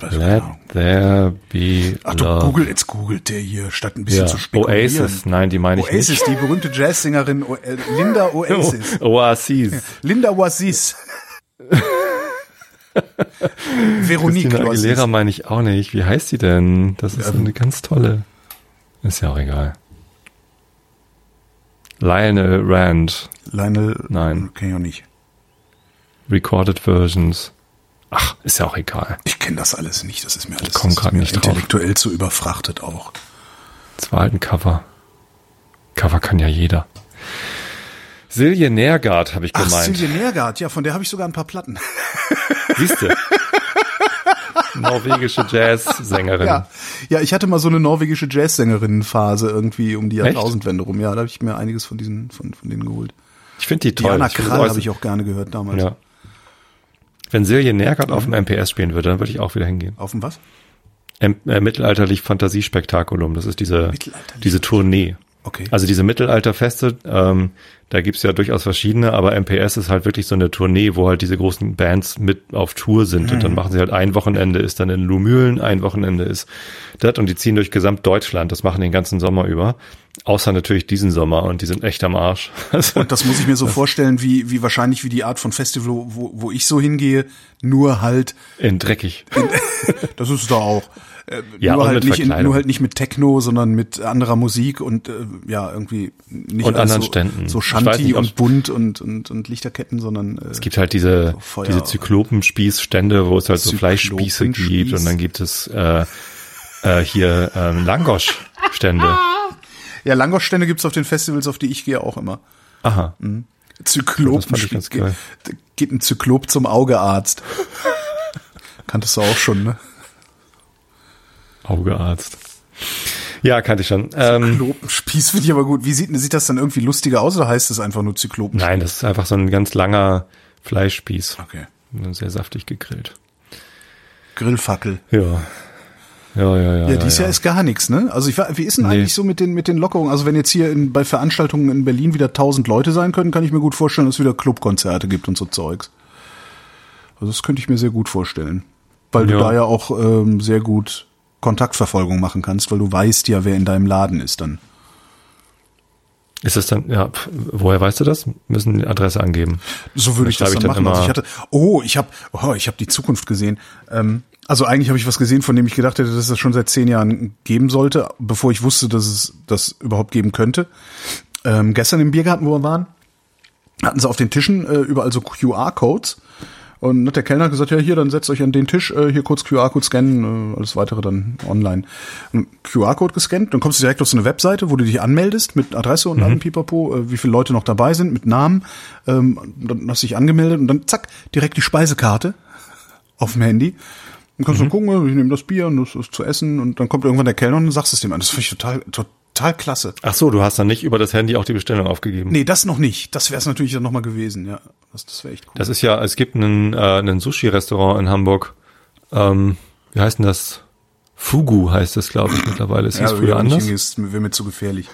Let genau. there be Ach du, Google, jetzt googelt der hier, statt ein bisschen ja. zu spekulieren. Oasis, nein, die meine ich Oasis, nicht. die berühmte Jazzsängerin o äh, Linda Oasis. Oasis. Linda Oasis. Veronique Christina Aguilera meine ich auch nicht. Wie heißt die denn? Das ist ja. eine ganz tolle. Ist ja auch egal. Lionel Rand. Lionel? Nein. Kenn ich auch nicht. Recorded Versions. Ach, ist ja auch egal. Ich kenne das alles nicht. Das ist mir alles ich komm grad nicht intellektuell drauf. zu überfrachtet auch. Das war halt ein Cover. Cover kann ja jeder. Silje Nergard habe ich gemeint. Ach, Silje Nergard, ja, von der habe ich sogar ein paar Platten. Siehste. norwegische Jazzsängerin. Ja. ja, ich hatte mal so eine norwegische Jazzsängerinnenphase irgendwie um die Jahrtausendwende rum. Ja, da habe ich mir einiges von diesen von, von denen geholt. Ich finde die toll. Diana Krall habe ich auch gerne gehört damals. Ja. Wenn Silje Nergard auf dem MPS spielen würde, dann würde ich auch wieder hingehen. Auf dem was? M äh, Mittelalterlich Fantasiespektakulum. Das ist diese, diese Tournee. Okay. Also diese Mittelalterfeste, ähm, da gibt's ja durchaus verschiedene, aber MPS ist halt wirklich so eine Tournee, wo halt diese großen Bands mit auf Tour sind. Mhm. Und dann mhm. machen sie halt ein Wochenende ist dann in Lumülen, ein Wochenende ist das und die ziehen durch gesamt Deutschland. Das machen den ganzen Sommer über. Außer natürlich diesen Sommer und die sind echt am Arsch. und das muss ich mir so vorstellen, wie, wie wahrscheinlich wie die Art von Festival, wo, wo ich so hingehe, nur halt. In dreckig. In, das ist da auch. Äh, ja, nur, halt nicht in, nur halt nicht mit Techno, sondern mit anderer Musik und äh, ja, irgendwie nicht und anderen so, Ständen. so Shanti nicht, und bunt und, und, und Lichterketten, sondern äh, es gibt halt diese, so diese Zyklopenspießstände, wo es halt so Fleischspieße gibt und dann gibt es äh, äh, hier ähm, Langosch-Stände. Ja, Langosch-Stände gibt's auf den Festivals, auf die ich gehe, auch immer. Aha. Mhm. Zyklop. Das geht, geht ein Zyklop zum Augearzt. Kanntest du auch schon, ne? Augearzt. Ja, kannte ich schon. Ähm, Zyklopenspieß finde ich aber gut. Wie sieht, sieht das dann irgendwie lustiger aus oder heißt das einfach nur Zyklopenspieß? Nein, das ist einfach so ein ganz langer Fleischspieß. Okay. Sehr saftig gegrillt. Grillfackel. Ja. Ja, ja, ja. Ja, dieses ja, Jahr ist gar nichts, ne? Also ich, wie ist denn nee. eigentlich so mit den, mit den Lockerungen? Also wenn jetzt hier in, bei Veranstaltungen in Berlin wieder tausend Leute sein können, kann ich mir gut vorstellen, dass es wieder Clubkonzerte gibt und so Zeugs. Also das könnte ich mir sehr gut vorstellen. Weil ja. du da ja auch ähm, sehr gut Kontaktverfolgung machen kannst, weil du weißt ja, wer in deinem Laden ist dann. Ist es dann, ja, woher weißt du das? Müssen die Adresse angeben. So würde ich das dann, dann machen. Also ich hatte, oh, ich habe, oh, ich habe die Zukunft gesehen. Ähm, also eigentlich habe ich was gesehen, von dem ich gedacht hätte, dass es das schon seit zehn Jahren geben sollte, bevor ich wusste, dass es das überhaupt geben könnte. Ähm, gestern im Biergarten, wo wir waren, hatten sie auf den Tischen äh, überall so QR-Codes und hat der Kellner gesagt, ja, hier, dann setzt euch an den Tisch, äh, hier kurz QR-Code scannen, äh, alles weitere dann online. QR-Code gescannt, dann kommst du direkt auf so eine Webseite, wo du dich anmeldest mit Adresse und mhm. allem Pipapo, äh, wie viele Leute noch dabei sind, mit Namen, ähm, dann hast du dich angemeldet und dann zack, direkt die Speisekarte auf dem Handy. Dann kannst mhm. du gucken, ich nehme das Bier und das ist zu essen und dann kommt irgendwann der Kellner und dann sagst du es dem an. Das finde ich total, total klasse. Ach so, du hast dann nicht über das Handy auch die Bestellung aufgegeben? Nee, das noch nicht. Das wäre es natürlich dann nochmal gewesen, ja. Das, das wäre echt cool. Das ist ja, es gibt einen, äh, einen Sushi-Restaurant in Hamburg. Ähm, wie heißt denn das? Fugu heißt das, glaube ich, mittlerweile. Es ja, hieß früher anders. Ist mir, mir zu gefährlich.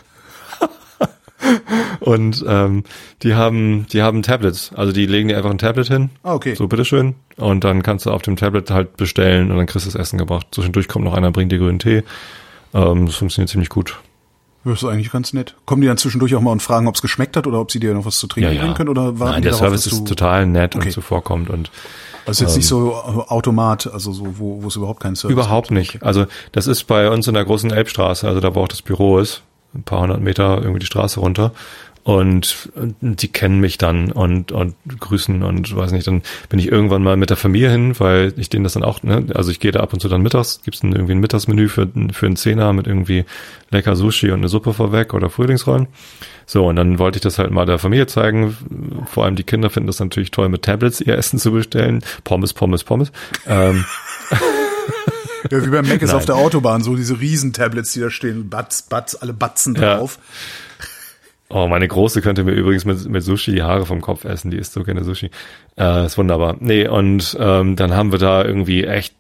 und ähm, die haben die haben Tablets, also die legen dir einfach ein Tablet hin. Ah, okay. So bitteschön. Und dann kannst du auf dem Tablet halt bestellen und dann kriegst du das Essen gebracht. Zwischendurch kommt noch einer, bringt dir grünen Tee. Ähm, das funktioniert ziemlich gut. Das ist eigentlich ganz nett. Kommen die dann zwischendurch auch mal und fragen, ob es geschmeckt hat oder ob sie dir noch was zu trinken ja, ja. bringen können? Oder warten Nein, der darauf, Service ist total nett okay. und zuvorkommt und also jetzt ähm, nicht so Automat, also so, wo, wo es überhaupt keinen Service Überhaupt gibt. nicht. Also das ist bei uns in der großen Elbstraße, also da wo auch das Büro ist. ein paar hundert Meter irgendwie die Straße runter und, und die kennen mich dann und und grüßen und weiß nicht, dann bin ich irgendwann mal mit der Familie hin, weil ich denen das dann auch, ne, also ich gehe da ab und zu dann mittags, gibt's dann irgendwie ein Mittagsmenü für für einen Zehner mit irgendwie lecker Sushi und eine Suppe vorweg oder Frühlingsrollen. So, und dann wollte ich das halt mal der Familie zeigen. Vor allem die Kinder finden das natürlich toll, mit Tablets ihr Essen zu bestellen. Pommes, Pommes, Pommes. Ähm. Ja, wie beim Mac ist auf der Autobahn, so diese Riesen-Tablets, die da stehen, Batz, Batz, alle Batzen drauf. Ja. Oh, meine Große könnte mir übrigens mit, mit Sushi die Haare vom Kopf essen. Die isst so gerne Sushi. Äh, ist wunderbar. Nee, und ähm, dann haben wir da irgendwie echt,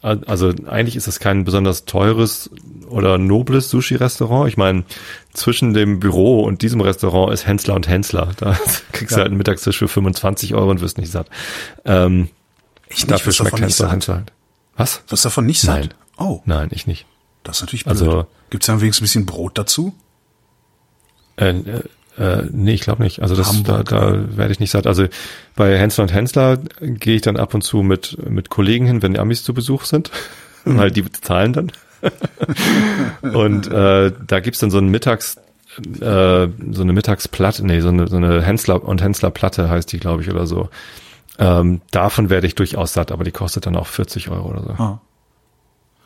also eigentlich ist das kein besonders teures oder nobles Sushi-Restaurant. Ich meine, zwischen dem Büro und diesem Restaurant ist Hensler und Hensler. Da kriegst ja. du halt einen Mittagstisch für 25 Euro und wirst nicht satt. Ähm, ich nicht, dafür schmeckt Hensler Hensler halt. Was? Was davon nicht satt? Nein. Oh. Nein, ich nicht. Das ist natürlich blöd. Also, Gibt's da wenigstens ein bisschen Brot dazu? Äh, äh, nee, ich glaube nicht. Also das, da, da werde ich nicht satt. Also bei Hensler und Hensler gehe ich dann ab und zu mit, mit Kollegen hin, wenn die Amis zu Besuch sind. Mhm. Weil die bezahlen dann. und äh, da gibt's dann so einen Mittags, äh, so eine Mittagsplatte, nee, so eine, so eine Hensler und Hensler Platte heißt die, glaube ich, oder so. Ähm, davon werde ich durchaus satt, aber die kostet dann auch 40 Euro oder so. Ah.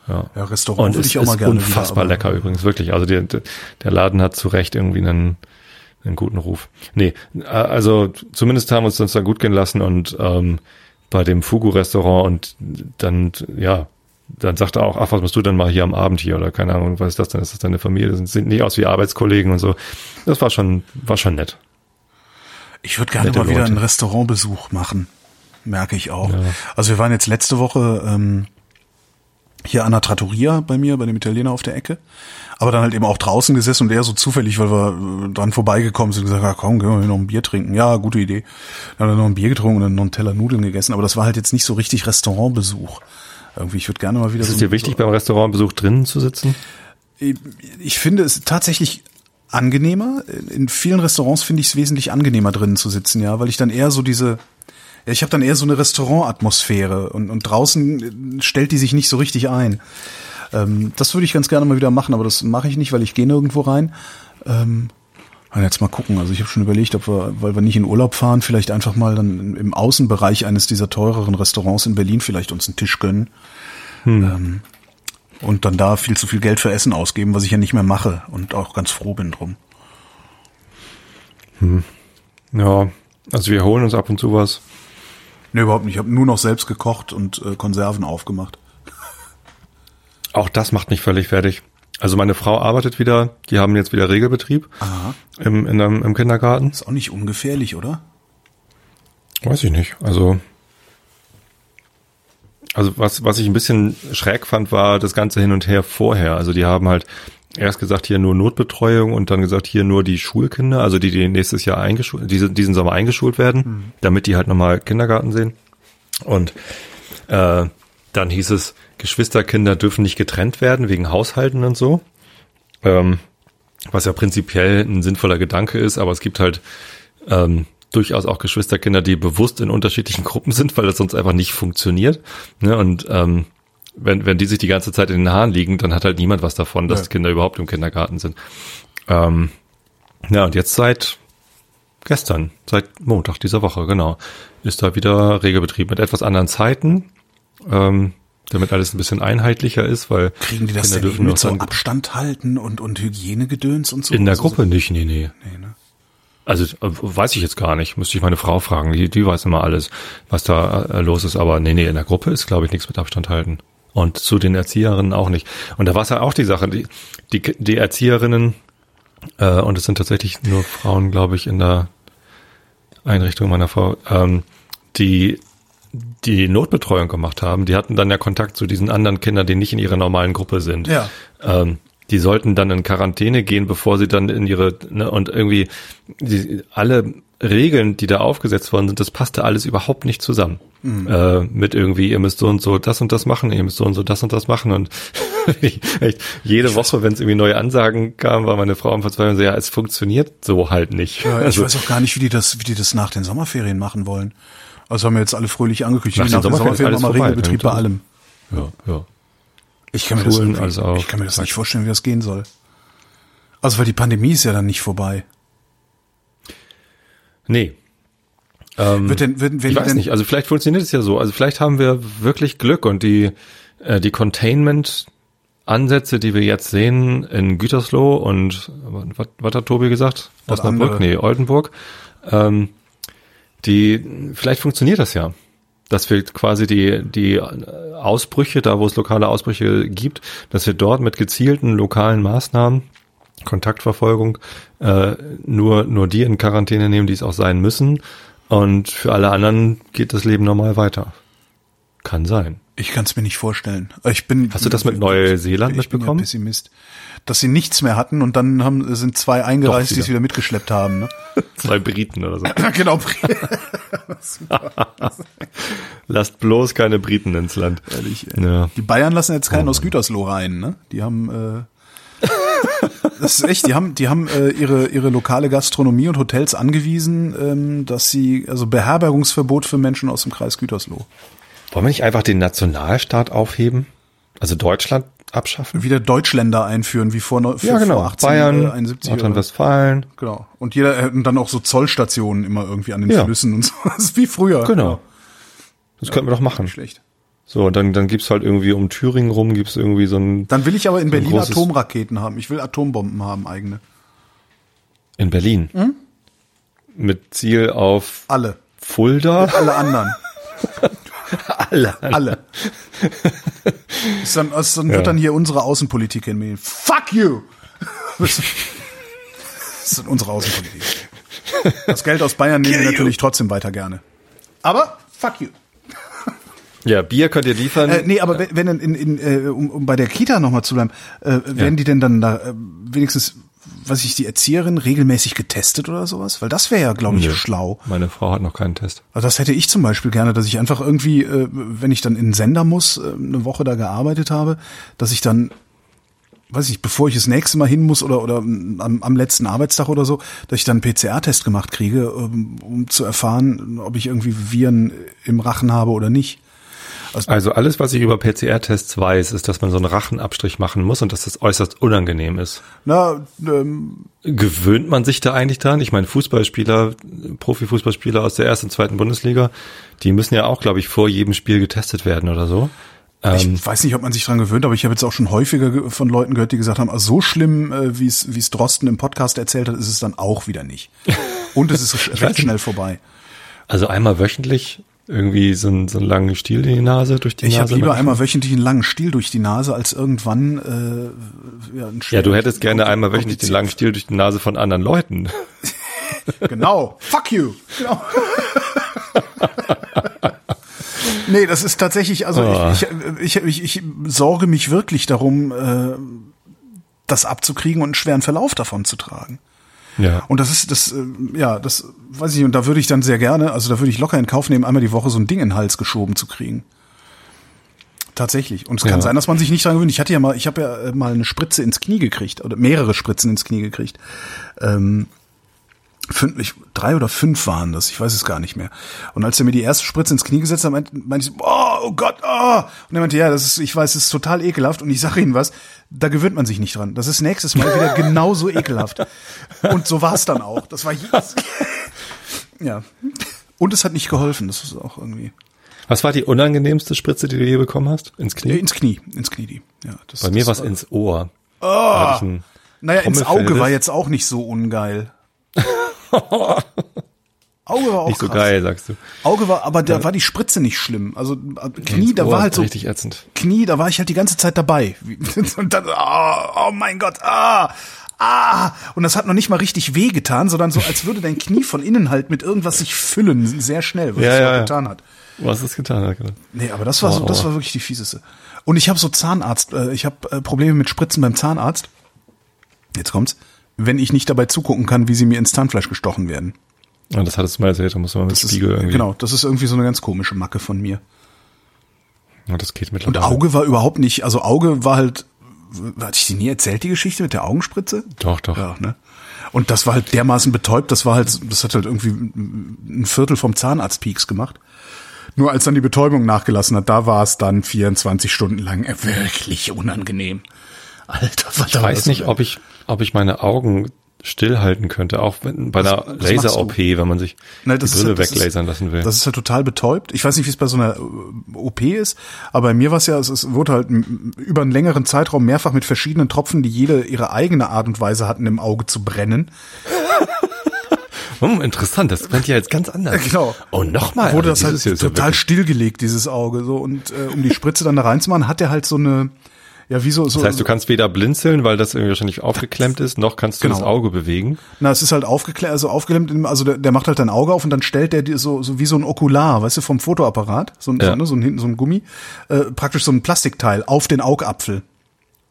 Ja. ja, Restaurant und würde ich auch mal gerne. Unfassbar wieder, lecker übrigens, wirklich. Also die, der Laden hat zu Recht irgendwie einen, einen guten Ruf. Nee, also zumindest haben wir uns das da gut gehen lassen und ähm, bei dem Fugu-Restaurant und dann, ja, dann sagt er auch, ach, was machst du denn mal hier am Abend hier oder keine Ahnung, was ist das denn? Ist das deine Familie? Das sind nicht aus wie Arbeitskollegen und so. Das war schon, war schon nett. Ich würde gerne Nette mal wieder Leute. einen Restaurantbesuch machen. Merke ich auch. Ja. Also wir waren jetzt letzte Woche ähm, hier an der Trattoria bei mir, bei dem Italiener auf der Ecke. Aber dann halt eben auch draußen gesessen und eher so zufällig, weil wir äh, dran vorbeigekommen sind und gesagt, ja, komm, gehen wir noch ein Bier trinken. Ja, gute Idee. Dann haben wir noch ein Bier getrunken und dann noch einen Teller Nudeln gegessen. Aber das war halt jetzt nicht so richtig Restaurantbesuch. Irgendwie, ich würde gerne mal wieder. Ist so es dir wichtig, beim Restaurantbesuch drinnen zu sitzen? Ich finde es tatsächlich angenehmer. In vielen Restaurants finde ich es wesentlich angenehmer drinnen zu sitzen, ja, weil ich dann eher so diese ja, ich habe dann eher so eine Restaurantatmosphäre und, und draußen stellt die sich nicht so richtig ein. Ähm, das würde ich ganz gerne mal wieder machen, aber das mache ich nicht, weil ich gehe nirgendwo rein. Ähm, jetzt mal gucken. Also ich habe schon überlegt, ob wir, weil wir nicht in Urlaub fahren, vielleicht einfach mal dann im Außenbereich eines dieser teureren Restaurants in Berlin vielleicht uns einen Tisch gönnen. Hm. Ähm, und dann da viel zu viel Geld für Essen ausgeben, was ich ja nicht mehr mache und auch ganz froh bin drum. Hm. Ja, also wir holen uns ab und zu was. Nee, überhaupt nicht. Ich habe nur noch selbst gekocht und äh, Konserven aufgemacht. Auch das macht mich völlig fertig. Also meine Frau arbeitet wieder, die haben jetzt wieder Regelbetrieb Aha. Im, in einem, im Kindergarten. Ist auch nicht ungefährlich, oder? Weiß ich nicht. Also, also was, was ich ein bisschen schräg fand, war das ganze hin und her vorher. Also die haben halt erst gesagt, hier nur Notbetreuung und dann gesagt, hier nur die Schulkinder, also die, die nächstes Jahr eingeschult, diese, diesen Sommer eingeschult werden, mhm. damit die halt nochmal Kindergarten sehen. Und äh, dann hieß es, Geschwisterkinder dürfen nicht getrennt werden wegen Haushalten und so. Ähm, was ja prinzipiell ein sinnvoller Gedanke ist, aber es gibt halt ähm, durchaus auch Geschwisterkinder, die bewusst in unterschiedlichen Gruppen sind, weil das sonst einfach nicht funktioniert. Ne? Und ähm, wenn, wenn die sich die ganze Zeit in den Haaren liegen, dann hat halt niemand was davon, dass ja. Kinder überhaupt im Kindergarten sind. Ähm, ja, und jetzt seit gestern, seit Montag dieser Woche, genau, ist da wieder Regelbetrieb mit etwas anderen Zeiten, ähm, damit alles ein bisschen einheitlicher ist, weil kriegen die das Kinder denn mit so Abstand halten und und Hygienegedöns und so? In der Gruppe nicht, nee, nee. nee ne? Also äh, weiß ich jetzt gar nicht, müsste ich meine Frau fragen, die, die weiß immer alles, was da äh, los ist, aber nee, nee, in der Gruppe ist glaube ich nichts mit Abstand halten. Und zu den Erzieherinnen auch nicht. Und da war es ja auch die Sache, die, die, die Erzieherinnen, äh, und es sind tatsächlich nur Frauen, glaube ich, in der Einrichtung meiner Frau, ähm, die die Notbetreuung gemacht haben, die hatten dann ja Kontakt zu diesen anderen Kindern, die nicht in ihrer normalen Gruppe sind. Ja. Ähm, die sollten dann in Quarantäne gehen, bevor sie dann in ihre ne, und irgendwie die, alle Regeln, die da aufgesetzt worden sind, das passte alles überhaupt nicht zusammen. Mhm. Äh, mit irgendwie, ihr müsst so und so das und das machen, ihr müsst so und so das und das machen. Und echt, jede Woche, wenn es irgendwie neue Ansagen kam, war meine Frau am Verzweifeln so, ja, es funktioniert so halt nicht. Ja, also, ich weiß auch gar nicht, wie die das, wie die das nach den Sommerferien machen wollen. Also haben wir jetzt alle fröhlich angekündigt. Nach, nach den Sommerferien, Sommerferien haben wir Regelbetrieb bei allem. Ja, ja. Ich kann, mir das, ich kann mir das nicht vorstellen, wie das gehen soll. Also weil die Pandemie ist ja dann nicht vorbei. Nee. Ähm, wird denn, wird, ich weiß nicht, also vielleicht funktioniert es ja so. Also vielleicht haben wir wirklich Glück und die, äh, die Containment Ansätze, die wir jetzt sehen in Gütersloh und was, was hat Tobi gesagt? Osnabrück? Nee, Oldenburg. Ähm, die, vielleicht funktioniert das ja. Dass wir quasi die, die Ausbrüche, da wo es lokale Ausbrüche gibt, dass wir dort mit gezielten lokalen Maßnahmen, Kontaktverfolgung, äh, nur, nur die in Quarantäne nehmen, die es auch sein müssen. Und für alle anderen geht das Leben normal weiter. Kann sein. Ich kann es mir nicht vorstellen. Ich bin. Hast du das mit Neuseeland mitbekommen? Ich bin ja Pessimist. Dass sie nichts mehr hatten und dann haben, sind zwei eingereist, die es wieder mitgeschleppt haben. Ne? Zwei Briten oder so. genau. Lasst bloß keine Briten ins Land. Ehrlich. Ja. Die Bayern lassen jetzt keinen oh. aus Gütersloh rein. Ne? Die haben. Äh, das ist echt, die haben, die haben äh, ihre, ihre lokale Gastronomie und Hotels angewiesen, ähm, dass sie, also Beherbergungsverbot für Menschen aus dem Kreis Gütersloh. Wollen wir nicht einfach den Nationalstaat aufheben? Also Deutschland abschaffen? Wieder Deutschländer einführen, wie vor, ja, genau. vor 18 Bayern, äh, 71 Nordrhein-Westfalen. Genau. Und jeder und dann auch so Zollstationen immer irgendwie an den ja. Flüssen und so. Das ist wie früher. Genau. Das ja, könnten wir doch machen. Nicht schlecht. So, dann, dann gibt's halt irgendwie um Thüringen rum, gibt's irgendwie so ein. Dann will ich aber in Berlin Atomraketen haben. Ich will Atombomben haben, eigene. In Berlin? Hm? Mit Ziel auf alle. Fulda? Alle anderen. Alle. Alle. Ist dann, ist dann ja. wird dann hier unsere Außenpolitik in Fuck you! Das ist unsere Außenpolitik. Das Geld aus Bayern nehmen wir natürlich trotzdem weiter gerne. Aber fuck you. Ja, Bier könnt ihr liefern. Äh, nee, aber wenn, wenn in, in, äh, um, um bei der Kita nochmal zu bleiben, äh, werden ja. die denn dann da äh, wenigstens was ich, die Erzieherin regelmäßig getestet oder sowas? Weil das wäre ja, glaube ich, Nö. schlau. Meine Frau hat noch keinen Test. Also das hätte ich zum Beispiel gerne, dass ich einfach irgendwie, äh, wenn ich dann in den Sender muss, äh, eine Woche da gearbeitet habe, dass ich dann weiß ich, bevor ich das nächste Mal hin muss oder, oder am, am letzten Arbeitstag oder so, dass ich dann einen PCR-Test gemacht kriege, um, ähm, um zu erfahren, ob ich irgendwie Viren im Rachen habe oder nicht. Also, also alles, was ich über PCR-Tests weiß, ist, dass man so einen Rachenabstrich machen muss und dass das äußerst unangenehm ist. Na, ähm, gewöhnt man sich da eigentlich dran? Ich meine, Fußballspieler, Profifußballspieler aus der ersten und zweiten Bundesliga, die müssen ja auch, glaube ich, vor jedem Spiel getestet werden oder so. Ich ähm, weiß nicht, ob man sich dran gewöhnt, aber ich habe jetzt auch schon häufiger von Leuten gehört, die gesagt haben, also so schlimm, äh, wie es wie es Drosten im Podcast erzählt hat, ist es dann auch wieder nicht. Und es ist recht schnell vorbei. Also einmal wöchentlich irgendwie so, einen, so einen langen Stiel in die Nase durch die ich Nase. Ich habe lieber einmal wöchentlich einen langen Stiel durch die Nase als irgendwann äh, ja, ein Ja, du hättest gerne einmal wöchentlich den langen Stiel durch die Nase von anderen Leuten. genau. Fuck you. Genau. nee, das ist tatsächlich, also oh. ich, ich, ich, ich, sorge mich wirklich darum, äh, das abzukriegen und einen schweren Verlauf davon zu tragen. Ja. Und das ist, das, äh, ja, das weiß ich, und da würde ich dann sehr gerne, also da würde ich locker in Kauf nehmen, einmal die Woche so ein Ding in den Hals geschoben zu kriegen. Tatsächlich. Und es kann ja. sein, dass man sich nicht dran gewöhnt. Ich hatte ja mal, ich habe ja äh, mal eine Spritze ins Knie gekriegt, oder mehrere Spritzen ins Knie gekriegt. Ähm, fünf, ich, drei oder fünf waren das, ich weiß es gar nicht mehr. Und als er mir die erste Spritze ins Knie gesetzt hat, meinte, meinte ich, oh, oh Gott, oh. Und er meinte, ja, das ist, ich weiß, es ist total ekelhaft. Und ich sage Ihnen was, da gewöhnt man sich nicht dran. Das ist nächstes Mal wieder genauso ekelhaft. Und so war es dann auch. Das war jedes, ja. Und es hat nicht geholfen. Das ist auch irgendwie. Was war die unangenehmste Spritze, die du je bekommen hast? Ins Knie? ins Knie, ins Knie, die. Ja, das, Bei mir war es ins Ohr. Oh. Naja, ins Auge war jetzt auch nicht so ungeil. Auge war auch nicht so krass. geil, sagst du. Auge war, aber da war die Spritze nicht schlimm. Also äh, Knie, da war halt so richtig ätzend. Knie, da war ich halt die ganze Zeit dabei. Und dann, oh, oh mein Gott, ah, ah. Und das hat noch nicht mal richtig weh getan, sondern so, als würde dein Knie von innen halt mit irgendwas sich füllen, sehr schnell, was ja, es ja, getan hat. Was es getan hat, genau. Nee, aber das war so, das war wirklich die fieseste. Und ich habe so Zahnarzt, äh, ich habe äh, Probleme mit Spritzen beim Zahnarzt. Jetzt kommt's. Wenn ich nicht dabei zugucken kann, wie sie mir ins Zahnfleisch gestochen werden. Ja, das hattest du mal erzählt, da muss man mit das Spiegel ist, irgendwie. Genau, das ist irgendwie so eine ganz komische Macke von mir. Ja, das geht mittlerweile. Und Auge war überhaupt nicht, also Auge war halt, hatte ich dir nie erzählt, die Geschichte mit der Augenspritze? Doch, doch. Ja, ne? Und das war halt dermaßen betäubt, das war halt, das hat halt irgendwie ein Viertel vom Zahnarztpeaks gemacht. Nur als dann die Betäubung nachgelassen hat, da war es dann 24 Stunden lang wirklich unangenehm. Alter, was Ich weiß nicht, ob ich, ob ich meine Augen stillhalten könnte, auch bei einer Laser-OP, wenn man sich Nein, die Brille ja, weglasern lassen will. Das ist ja total betäubt. Ich weiß nicht, wie es bei so einer äh, OP ist, aber bei mir war es ja, es, es wurde halt über einen längeren Zeitraum mehrfach mit verschiedenen Tropfen, die jede ihre eigene Art und Weise hatten, im Auge zu brennen. Hm, interessant, das klingt ja jetzt ganz anders. Genau. Oh, nochmal. Wurde das halt total stillgelegt, dieses Auge, so. Und äh, um die Spritze dann da reinzumachen, hat er halt so eine, ja, wie so, so. Das heißt, du kannst weder blinzeln, weil das irgendwie wahrscheinlich aufgeklemmt ist, noch kannst du genau. das Auge bewegen. Na, es ist halt aufgeklemmt, also aufgeklemmt, also der, der macht halt dein Auge auf und dann stellt der dir so, so wie so ein Okular, weißt du, vom Fotoapparat, so ein, ja. so, ne, so ein hinten so ein Gummi, äh, praktisch so ein Plastikteil auf den Augapfel.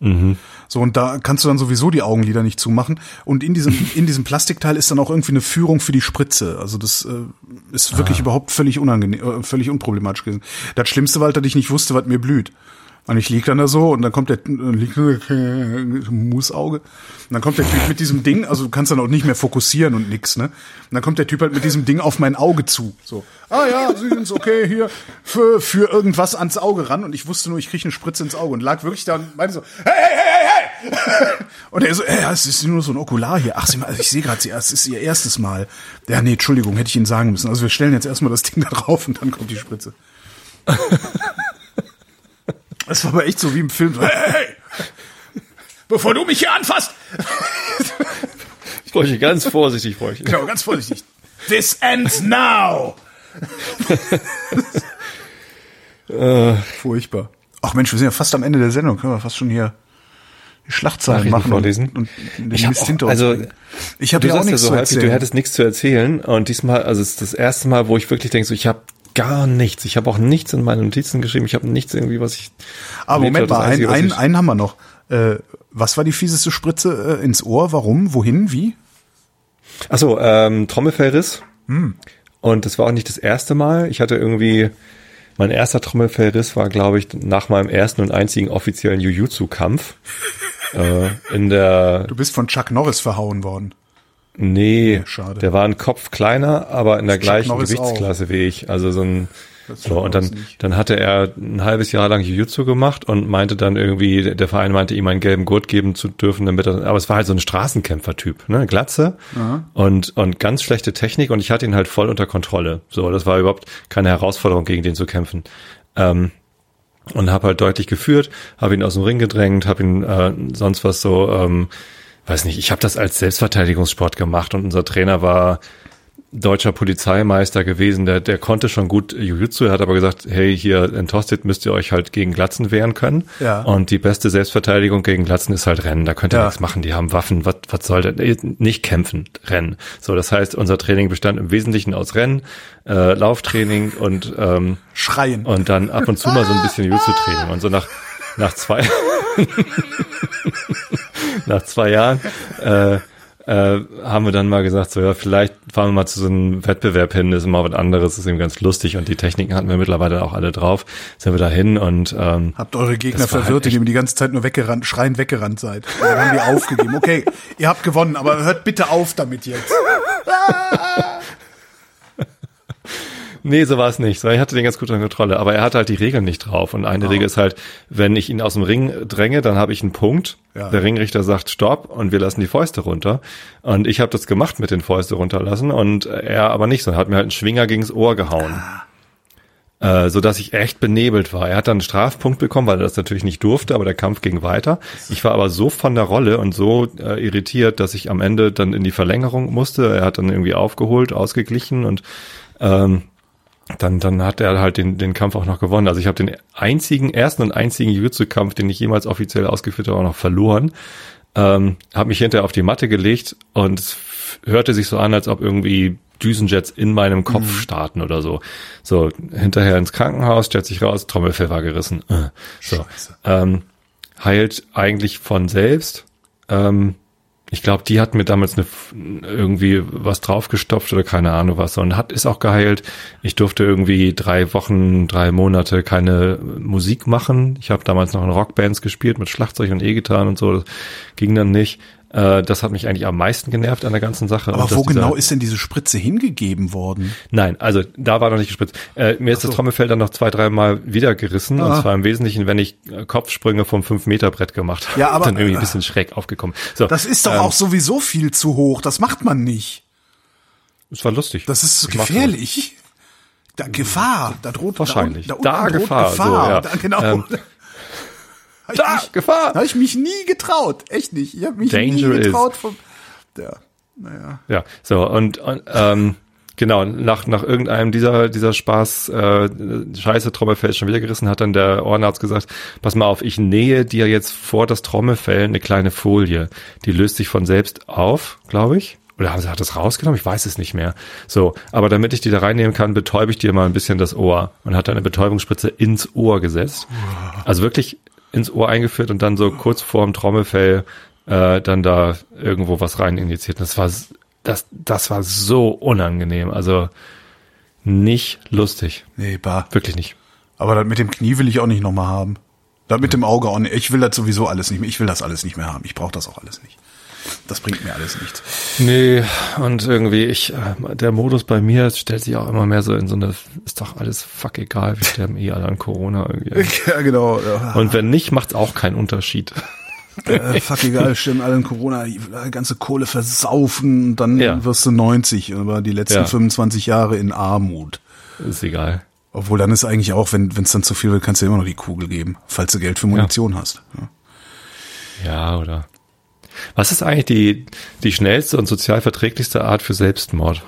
Mhm. So, und da kannst du dann sowieso die Augenlider nicht zumachen. Und in diesem, in diesem Plastikteil ist dann auch irgendwie eine Führung für die Spritze. Also das äh, ist wirklich ah. überhaupt völlig unangenehm, äh, völlig unproblematisch gewesen. Das Schlimmste war halt, dass ich nicht wusste, was mir blüht. Und ich lieg dann da so und dann kommt der liegt Musauge. Und dann kommt der Typ mit diesem Ding, also du kannst dann auch nicht mehr fokussieren und nix, ne? Und dann kommt der Typ halt mit diesem Ding auf mein Auge zu. So, ah ja, Sie sind's okay hier für für irgendwas ans Auge ran und ich wusste nur, ich kriege eine Spritze ins Auge und lag wirklich da und meinte so, hey hey hey hey hey. Und er so, ey, es ist nur so ein Okular hier. Ach, Sie, ich sehe gerade, es ist Ihr erstes Mal. Ja, nee, Entschuldigung, hätte ich Ihnen sagen müssen. Also wir stellen jetzt erstmal das Ding da drauf und dann kommt die Spritze. Das war aber echt so wie im Film. Hey, hey, hey. bevor du mich hier anfasst. Ich bräuchte ganz vorsichtig, bräuchte. Genau, ganz vorsichtig. This ends now. äh, Furchtbar. Ach Mensch, wir sind ja fast am Ende der Sendung. Können wir fast schon hier die Schlachtzeilen machen vorlesen. und, und ich Mist hinter also ich habe ja auch nichts ja so zu erzählen. Du hättest nichts zu erzählen und diesmal, also es ist das erste Mal, wo ich wirklich denke, so ich habe gar nichts. Ich habe auch nichts in meine Notizen geschrieben. Ich habe nichts irgendwie, was ich. Aber Moment mal, Einzige, einen, einen haben wir noch. Äh, was war die fieseste Spritze äh, ins Ohr? Warum? Wohin? Wie? Achso, ähm, Trommelfellriss. Hm. Und das war auch nicht das erste Mal. Ich hatte irgendwie, mein erster Trommelfellriss war, glaube ich, nach meinem ersten und einzigen offiziellen Jujutsu-Kampf. äh, in der. Du bist von Chuck Norris verhauen worden. Nee, Schade. der war ein Kopf kleiner, aber in der gleichen Norris Gewichtsklasse auch. wie ich. Also so ein so, und dann, dann hatte er ein halbes Jahr lang Jiu-Jitsu gemacht und meinte dann irgendwie, der Verein meinte, ihm einen gelben Gurt geben zu dürfen, damit er, aber es war halt so ein Straßenkämpfer-Typ, ne, Glatze und, und ganz schlechte Technik und ich hatte ihn halt voll unter Kontrolle. So, das war überhaupt keine Herausforderung, gegen den zu kämpfen. Ähm, und habe halt deutlich geführt, habe ihn aus dem Ring gedrängt, habe ihn äh, sonst was so ähm, weiß nicht, ich habe das als Selbstverteidigungssport gemacht und unser Trainer war deutscher Polizeimeister gewesen, der, der konnte schon gut Jiu-Jitsu, er hat aber gesagt, hey, hier in Tosted müsst ihr euch halt gegen Glatzen wehren können. Ja. Und die beste Selbstverteidigung gegen Glatzen ist halt Rennen. Da könnt ihr ja. nichts machen, die haben Waffen, was, was soll denn? Nicht kämpfen, Rennen. So, das heißt, unser Training bestand im Wesentlichen aus Rennen, äh, Lauftraining und ähm, Schreien. Und dann ab und zu mal so ein bisschen Jiu-Jitsu-Training. Und so nach, nach zwei nach zwei Jahren, äh, äh, haben wir dann mal gesagt, so ja, vielleicht fahren wir mal zu so einem Wettbewerb hin, ist immer was anderes, ist eben ganz lustig und die Techniken hatten wir mittlerweile auch alle drauf. Sind wir da hin und ähm, habt eure Gegner verwirrt, halt indem ihr die ganze Zeit nur weggerannt, schreiend weggerannt seid. Und dann haben wir aufgegeben. Okay, ihr habt gewonnen, aber hört bitte auf damit jetzt. Nee, so war es nicht. So, ich hatte den ganz gut unter Kontrolle, aber er hatte halt die Regeln nicht drauf. Und eine oh. Regel ist halt, wenn ich ihn aus dem Ring dränge, dann habe ich einen Punkt. Ja. Der Ringrichter sagt Stopp und wir lassen die Fäuste runter. Und ich habe das gemacht mit den Fäuste runterlassen und er aber nicht, sondern hat mir halt einen Schwinger gegens Ohr gehauen. Ah. Äh, so dass ich echt benebelt war. Er hat dann einen Strafpunkt bekommen, weil er das natürlich nicht durfte, aber der Kampf ging weiter. Ich war aber so von der Rolle und so äh, irritiert, dass ich am Ende dann in die Verlängerung musste. Er hat dann irgendwie aufgeholt, ausgeglichen und ähm, dann, dann hat er halt den, den Kampf auch noch gewonnen. Also ich habe den einzigen, ersten und einzigen Jiu-Jitsu-Kampf, den ich jemals offiziell ausgeführt habe, auch noch verloren. Ähm, habe mich hinterher auf die Matte gelegt und es hörte sich so an, als ob irgendwie Düsenjets in meinem Kopf mhm. starten oder so. So, hinterher ins Krankenhaus, stellt sich raus, Trommelfell war gerissen. Äh, so. Ähm, heilt eigentlich von selbst. Ähm, ich glaube, die hat mir damals eine, irgendwie was draufgestopft oder keine Ahnung was und hat ist auch geheilt. Ich durfte irgendwie drei Wochen, drei Monate keine Musik machen. Ich habe damals noch in Rockbands gespielt mit Schlagzeug und E-Gitarren und so. Das ging dann nicht. Äh, das hat mich eigentlich am meisten genervt an der ganzen Sache. Aber wo genau ist denn diese Spritze hingegeben worden? Nein, also da war noch nicht gespritzt. Äh, mir ist so. das Trommelfell dann noch zwei, dreimal wieder gerissen. Ah. Und zwar im Wesentlichen, wenn ich äh, Kopfsprünge vom 5-Meter-Brett gemacht habe. Ja, aber dann irgendwie ein bisschen schräg aufgekommen. So, das ist doch ähm, auch sowieso viel zu hoch. Das macht man nicht. Es war lustig. Das ist ich gefährlich. Da Gefahr, da droht wahrscheinlich. Da, da, da Gefahr, Gefahr. So, ja. da, genau. Ähm, da, mich, Gefahr. Habe ich mich nie getraut, echt nicht. Ich habe mich Danger nie getraut is. vom. Ja, naja. Ja, so und, und ähm, genau nach nach irgendeinem dieser dieser Spaß äh, Scheiße Trommelfell schon wieder gerissen hat dann der Ohrenarzt gesagt, pass mal auf, ich nähe dir jetzt vor das Trommelfell eine kleine Folie, die löst sich von selbst auf, glaube ich. Oder haben sie hat das rausgenommen? Ich weiß es nicht mehr. So, aber damit ich die da reinnehmen kann, betäube ich dir mal ein bisschen das Ohr und hat dann eine Betäubungsspritze ins Ohr gesetzt. Also wirklich ins Ohr eingeführt und dann so kurz vorm Trommelfell äh, dann da irgendwo was rein injiziert. Das war das das war so unangenehm. Also nicht lustig. Nee, bah. Wirklich nicht. Aber das mit dem Knie will ich auch nicht nochmal haben. Da mit dem Auge auch nicht. Ich will das sowieso alles nicht mehr. Ich will das alles nicht mehr haben. Ich brauche das auch alles nicht. Das bringt mir alles nichts. Nee, und irgendwie, ich, äh, der Modus bei mir stellt sich auch immer mehr so in so eine, ist doch alles fuck egal, wir sterben eh alle an Corona irgendwie. Ja, genau. Ja. Und wenn nicht, macht's auch keinen Unterschied. Äh, fuck egal, stimmen alle in Corona, die ganze Kohle versaufen, dann ja. wirst du 90, aber die letzten ja. 25 Jahre in Armut. Ist egal. Obwohl dann ist eigentlich auch, wenn es dann zu viel wird, kannst du immer noch die Kugel geben, falls du Geld für Munition ja. hast. Ja. ja, oder was ist eigentlich die, die schnellste und sozial verträglichste Art für Selbstmord?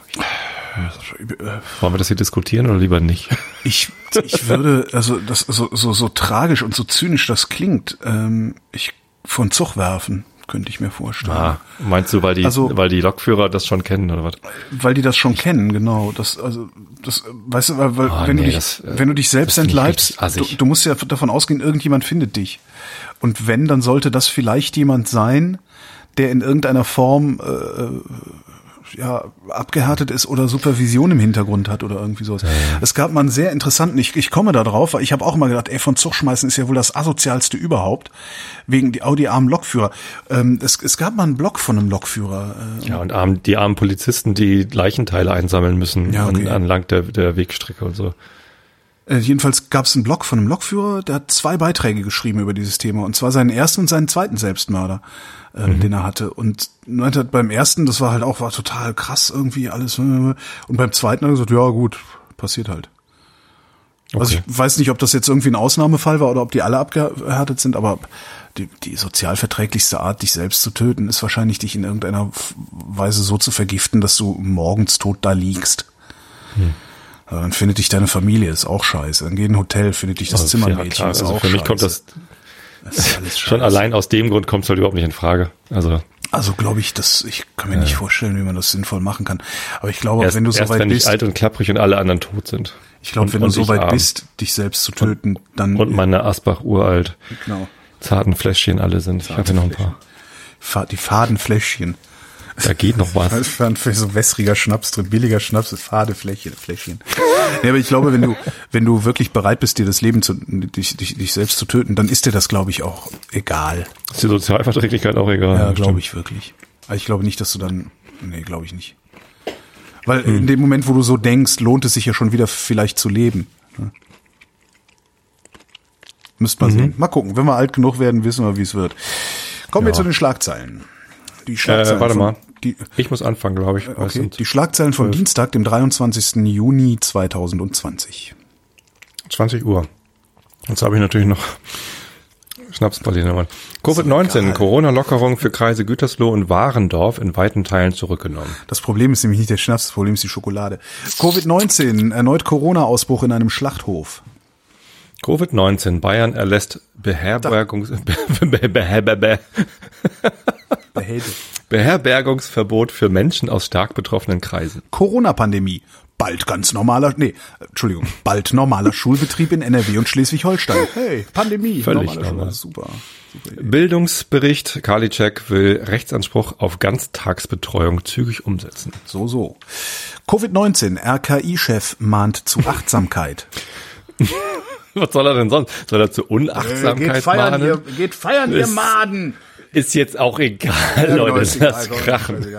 Wollen wir das hier diskutieren oder lieber nicht? Ich, ich würde, also das so, so, so tragisch und so zynisch das klingt, ähm, ich von Zug werfen, könnte ich mir vorstellen. Ah, meinst du, weil die, also, weil die Lokführer das schon kennen oder was? Weil die das schon kennen, genau. Das, also, das, weißt du, weil, weil oh, wenn nee, du dich, das, wenn du dich selbst entleibst, du, du musst ja davon ausgehen, irgendjemand findet dich. Und wenn, dann sollte das vielleicht jemand sein, der in irgendeiner Form äh, ja, abgehärtet ist oder Supervision im Hintergrund hat oder irgendwie sowas. Ja, ja. Es gab mal einen sehr interessanten, ich, ich komme da drauf, weil ich habe auch mal gedacht, ey, von Zug schmeißen ist ja wohl das asozialste überhaupt, wegen die Audi armen Lokführer. Ähm, es, es gab mal einen Blog von einem Lokführer. Äh, ja, und arm, die armen Polizisten, die Leichenteile einsammeln müssen ja, okay. an, anlang der, der Wegstrecke und so. Äh, jedenfalls gab es einen Blog von einem Lokführer, der hat zwei Beiträge geschrieben über dieses Thema, und zwar seinen ersten und seinen zweiten Selbstmörder äh, mhm. den er hatte. Und meinte beim ersten, das war halt auch war total krass irgendwie alles. Äh, und beim zweiten hat er gesagt, ja gut, passiert halt. Okay. Also ich weiß nicht, ob das jetzt irgendwie ein Ausnahmefall war oder ob die alle abgehärtet sind, aber die, die sozialverträglichste Art, dich selbst zu töten, ist wahrscheinlich dich in irgendeiner Weise so zu vergiften, dass du morgens tot da liegst. Hm. Dann findet dich deine Familie, ist auch scheiße. Dann geh in ein Hotel, findet dich das also, Zimmermädchen, ja, ist also auch für mich kommt das Schon allein aus dem Grund kommt es halt überhaupt nicht in Frage. Also also glaube ich, dass ich kann mir ja. nicht vorstellen, wie man das sinnvoll machen kann. Aber ich glaube, erst, wenn du so weit wenn bist, ich alt und klapprig und alle anderen tot sind. Ich glaube, wenn du so weit arm. bist, dich selbst zu töten, dann und meine Asbach uralt. Genau. Zarten Fläschchen alle sind. Ich habe noch ein paar. Die Fadenfläschchen. Da geht noch was. Für so wässriger Schnaps drin, billiger Schnaps, fade Fläschchen. Fläschchen. Ja, aber ich glaube, wenn du, wenn du wirklich bereit bist, dir das Leben zu, dich, dich, dich selbst zu töten, dann ist dir das, glaube ich, auch egal. Ist die Sozialverträglichkeit auch egal? Ja, glaube ich wirklich. Aber ich glaube nicht, dass du dann, nee, glaube ich nicht. Weil hm. in dem Moment, wo du so denkst, lohnt es sich ja schon wieder vielleicht zu leben. Ne? Müsste man mhm. sehen. Mal gucken. Wenn wir alt genug werden, wissen wir, wie es wird. Kommen ja. wir zu den Schlagzeilen. Die Schlagzeilen äh, warte mal. Die, ich muss anfangen, glaube ich. Okay. Die Schlagzeilen von Dienstag, dem 23. Juni 2020. 20 Uhr. Jetzt habe ich natürlich noch Schnapspralinen. Covid-19, Corona-Lockerung für Kreise Gütersloh und Warendorf in weiten Teilen zurückgenommen. Das Problem ist nämlich nicht der Schnaps, das Problem ist die Schokolade. Covid-19, erneut Corona-Ausbruch in einem Schlachthof. Covid-19, Bayern erlässt Beherbergungs... Beherbergungsverbot für Menschen aus stark betroffenen Kreisen. Corona-Pandemie. Bald ganz normaler, nee, Entschuldigung, bald normaler Schulbetrieb in NRW und Schleswig-Holstein. Hey, Pandemie. Völlig normal. Super. Super Bildungsbericht, Karliczek will Rechtsanspruch auf Ganztagsbetreuung zügig umsetzen. So, so. Covid-19, RKI-Chef mahnt zu Achtsamkeit. Was soll er denn sonst? Soll er zu Unachtsamkeit äh, geht feiern, mahnen? Ihr, geht feiern, ihr Maden! Ist jetzt auch egal, ja, genau, Leute. Lass egal, krachen.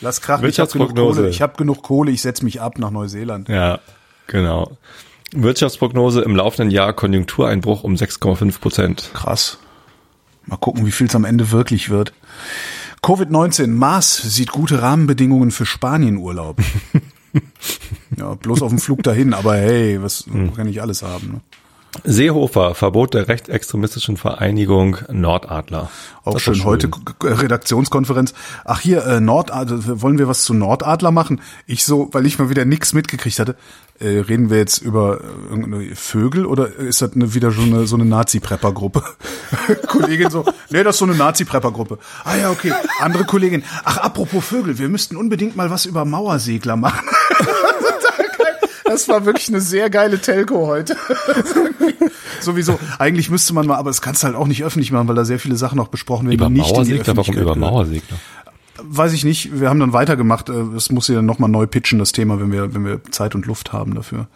Lass krachen. Ich habe genug Kohle. Ich, hab genug Kohle. ich setze mich ab nach Neuseeland. Ja, genau. Wirtschaftsprognose im laufenden Jahr Konjunktureinbruch um 6,5 Prozent. Krass. Mal gucken, wie viel es am Ende wirklich wird. Covid-19. Mars sieht gute Rahmenbedingungen für Spanienurlaub. ja, bloß auf dem Flug dahin, aber hey, was hm. kann ich alles haben. Ne? Seehofer, Verbot der rechtsextremistischen Vereinigung Nordadler. Auch schön. schön. Heute Redaktionskonferenz. Ach hier, äh, Nordadler, wollen wir was zu Nordadler machen? Ich so, weil ich mal wieder nichts mitgekriegt hatte. Äh, reden wir jetzt über äh, irgendeine Vögel oder ist das eine, wieder schon eine, so eine Nazi-Prepper-Gruppe? Kollegin so, nee, das ist so eine Nazi-Prepper-Gruppe. Ah ja, okay. Andere Kollegin, ach apropos Vögel, wir müssten unbedingt mal was über Mauersegler machen. Das war wirklich eine sehr geile Telco heute. Sowieso, eigentlich müsste man mal, aber das kannst du halt auch nicht öffentlich machen, weil da sehr viele Sachen noch besprochen werden. Über Mauersegler, warum über Mauersegler? Weiß ich nicht. Wir haben dann weitergemacht. Es muss ja dann nochmal neu pitchen, das Thema, wenn wir, wenn wir Zeit und Luft haben dafür.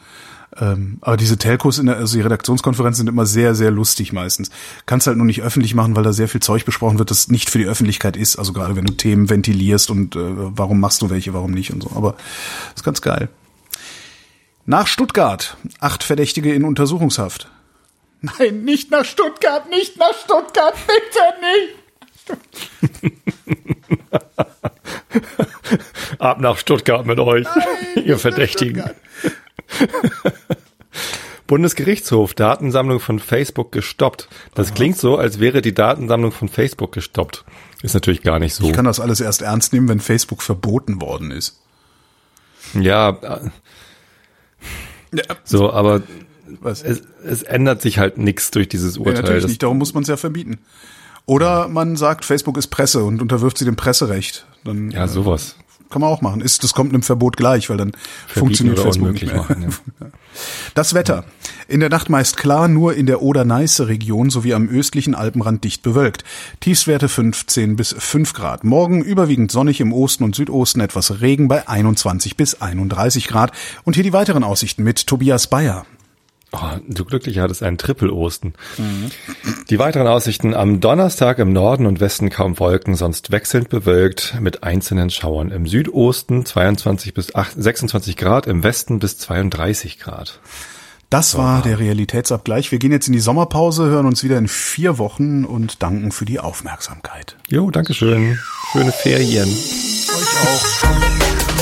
Ähm, aber diese Telcos in der, also die Redaktionskonferenzen sind immer sehr, sehr lustig meistens. Kannst halt nur nicht öffentlich machen, weil da sehr viel Zeug besprochen wird, das nicht für die Öffentlichkeit ist. Also gerade wenn du Themen ventilierst und äh, warum machst du welche, warum nicht und so. Aber ist ganz geil. Nach Stuttgart. Acht Verdächtige in Untersuchungshaft. Nein, nicht nach Stuttgart, nicht nach Stuttgart, bitte nicht. Ab nach Stuttgart mit euch, Nein, ihr Verdächtigen. Bundesgerichtshof, Datensammlung von Facebook gestoppt. Das Aha. klingt so, als wäre die Datensammlung von Facebook gestoppt. Ist natürlich gar nicht so. Ich kann das alles erst ernst nehmen, wenn Facebook verboten worden ist. Ja, äh, ja. So, aber Was? Es, es ändert sich halt nichts durch dieses Urteil. Ja, natürlich nicht, darum muss man es ja verbieten. Oder man sagt, Facebook ist Presse und unterwirft sie dem Presserecht. Dann, ja, sowas. Kann man auch machen. Ist, das kommt einem Verbot gleich, weil dann Verbieten funktioniert Facebook nicht mehr. Machen, ja. Das Wetter. In der Nacht meist klar, nur in der Oder-Neiße-Region sowie am östlichen Alpenrand dicht bewölkt. Tiefstwerte 15 bis 5 Grad. Morgen überwiegend sonnig im Osten und Südosten, etwas Regen bei 21 bis 31 Grad. Und hier die weiteren Aussichten mit Tobias Bayer. Oh, du glücklich hattest einen Triple-Osten. Mhm. Die weiteren Aussichten am Donnerstag im Norden und Westen kaum Wolken, sonst wechselnd bewölkt mit einzelnen Schauern. Im Südosten 22 bis 8, 26 Grad, im Westen bis 32 Grad. Das war der Realitätsabgleich. Wir gehen jetzt in die Sommerpause, hören uns wieder in vier Wochen und danken für die Aufmerksamkeit. Jo, Dankeschön. Schöne Ferien. Euch auch.